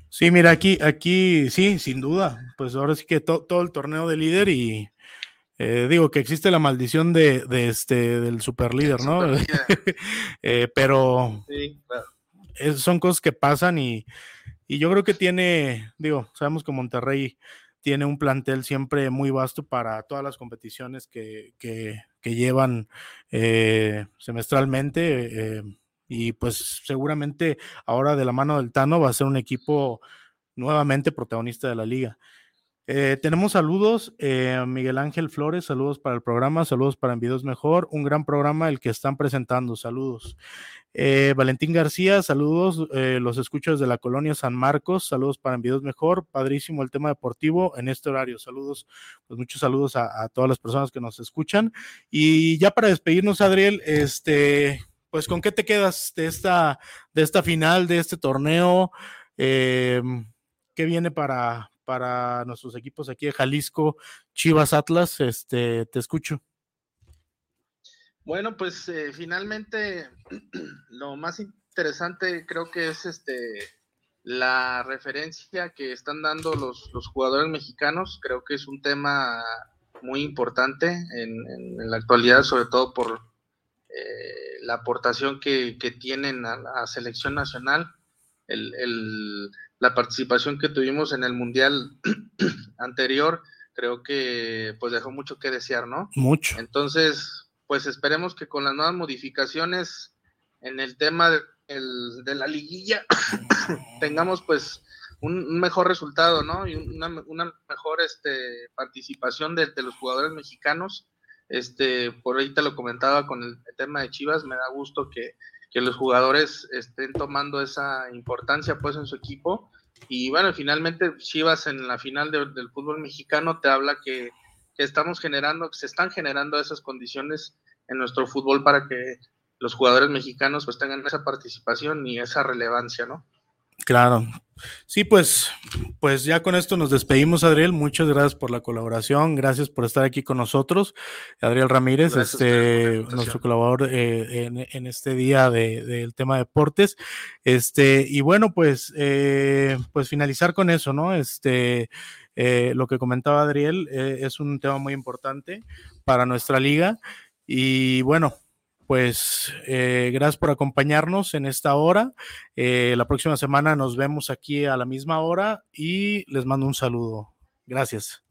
Sí, mira, aquí, aquí sí, sin duda. Pues ahora sí que todo el torneo de líder y eh, digo que existe la maldición de, este del super líder, ¿no? Eh, pero son cosas que pasan y, yo creo que tiene, digo, sabemos que Monterrey tiene un plantel siempre muy vasto para todas las competiciones que, llevan eh, semestralmente y pues seguramente ahora de la mano del Tano va a ser un equipo nuevamente protagonista de la liga. Eh, tenemos saludos, eh, Miguel Ángel Flores, saludos para el programa, saludos para Envidos Mejor, un gran programa el que están presentando, saludos. Eh, Valentín García, saludos, los escucho desde la colonia San Marcos, saludos para Envidos Mejor, padrísimo el tema deportivo en este horario, saludos, pues muchos saludos a, todas las personas que nos escuchan. Y ya para despedirnos, Adriel, este, pues con qué te quedas de esta, de esta final, de este torneo, qué viene para, para nuestros equipos aquí de Jalisco, Chivas Atlas, este, te escucho. Bueno, pues eh, finalmente lo más interesante creo que es este la referencia que están dando los, los jugadores mexicanos. Creo que es un tema muy importante en, la actualidad, sobre todo por eh, la aportación que, tienen a la selección nacional, la participación que tuvimos en el Mundial anterior, creo que pues dejó mucho que desear, ¿no? Mucho. Entonces, pues esperemos que con las nuevas modificaciones en el tema de, la liguilla tengamos pues un, mejor resultado, ¿no? Y una, mejor este, participación de, de los jugadores mexicanos este, por ahí te lo comentaba con el, tema de Chivas, me da gusto que, los jugadores estén tomando esa importancia pues en su equipo. Y bueno, finalmente Chivas en la final del fútbol mexicano te habla que, que estamos generando, que se están generando esas condiciones en nuestro fútbol para que los jugadores mexicanos pues tengan esa participación y esa relevancia, ¿no? Claro. Sí, pues, pues ya con esto nos despedimos, Adriel. Muchas gracias por la colaboración, gracias por estar aquí con nosotros. Adriel Ramírez, este, nuestro colaborador eh, en, este día del tema de deportes. Este, y bueno, pues, eh, pues finalizar con eso, ¿no? Este, eh, lo que comentaba Adriel es un tema muy importante para nuestra liga. Y bueno, pues eh, gracias por acompañarnos en esta hora. Eh, la próxima semana nos vemos aquí a la misma hora y les mando un saludo. Gracias.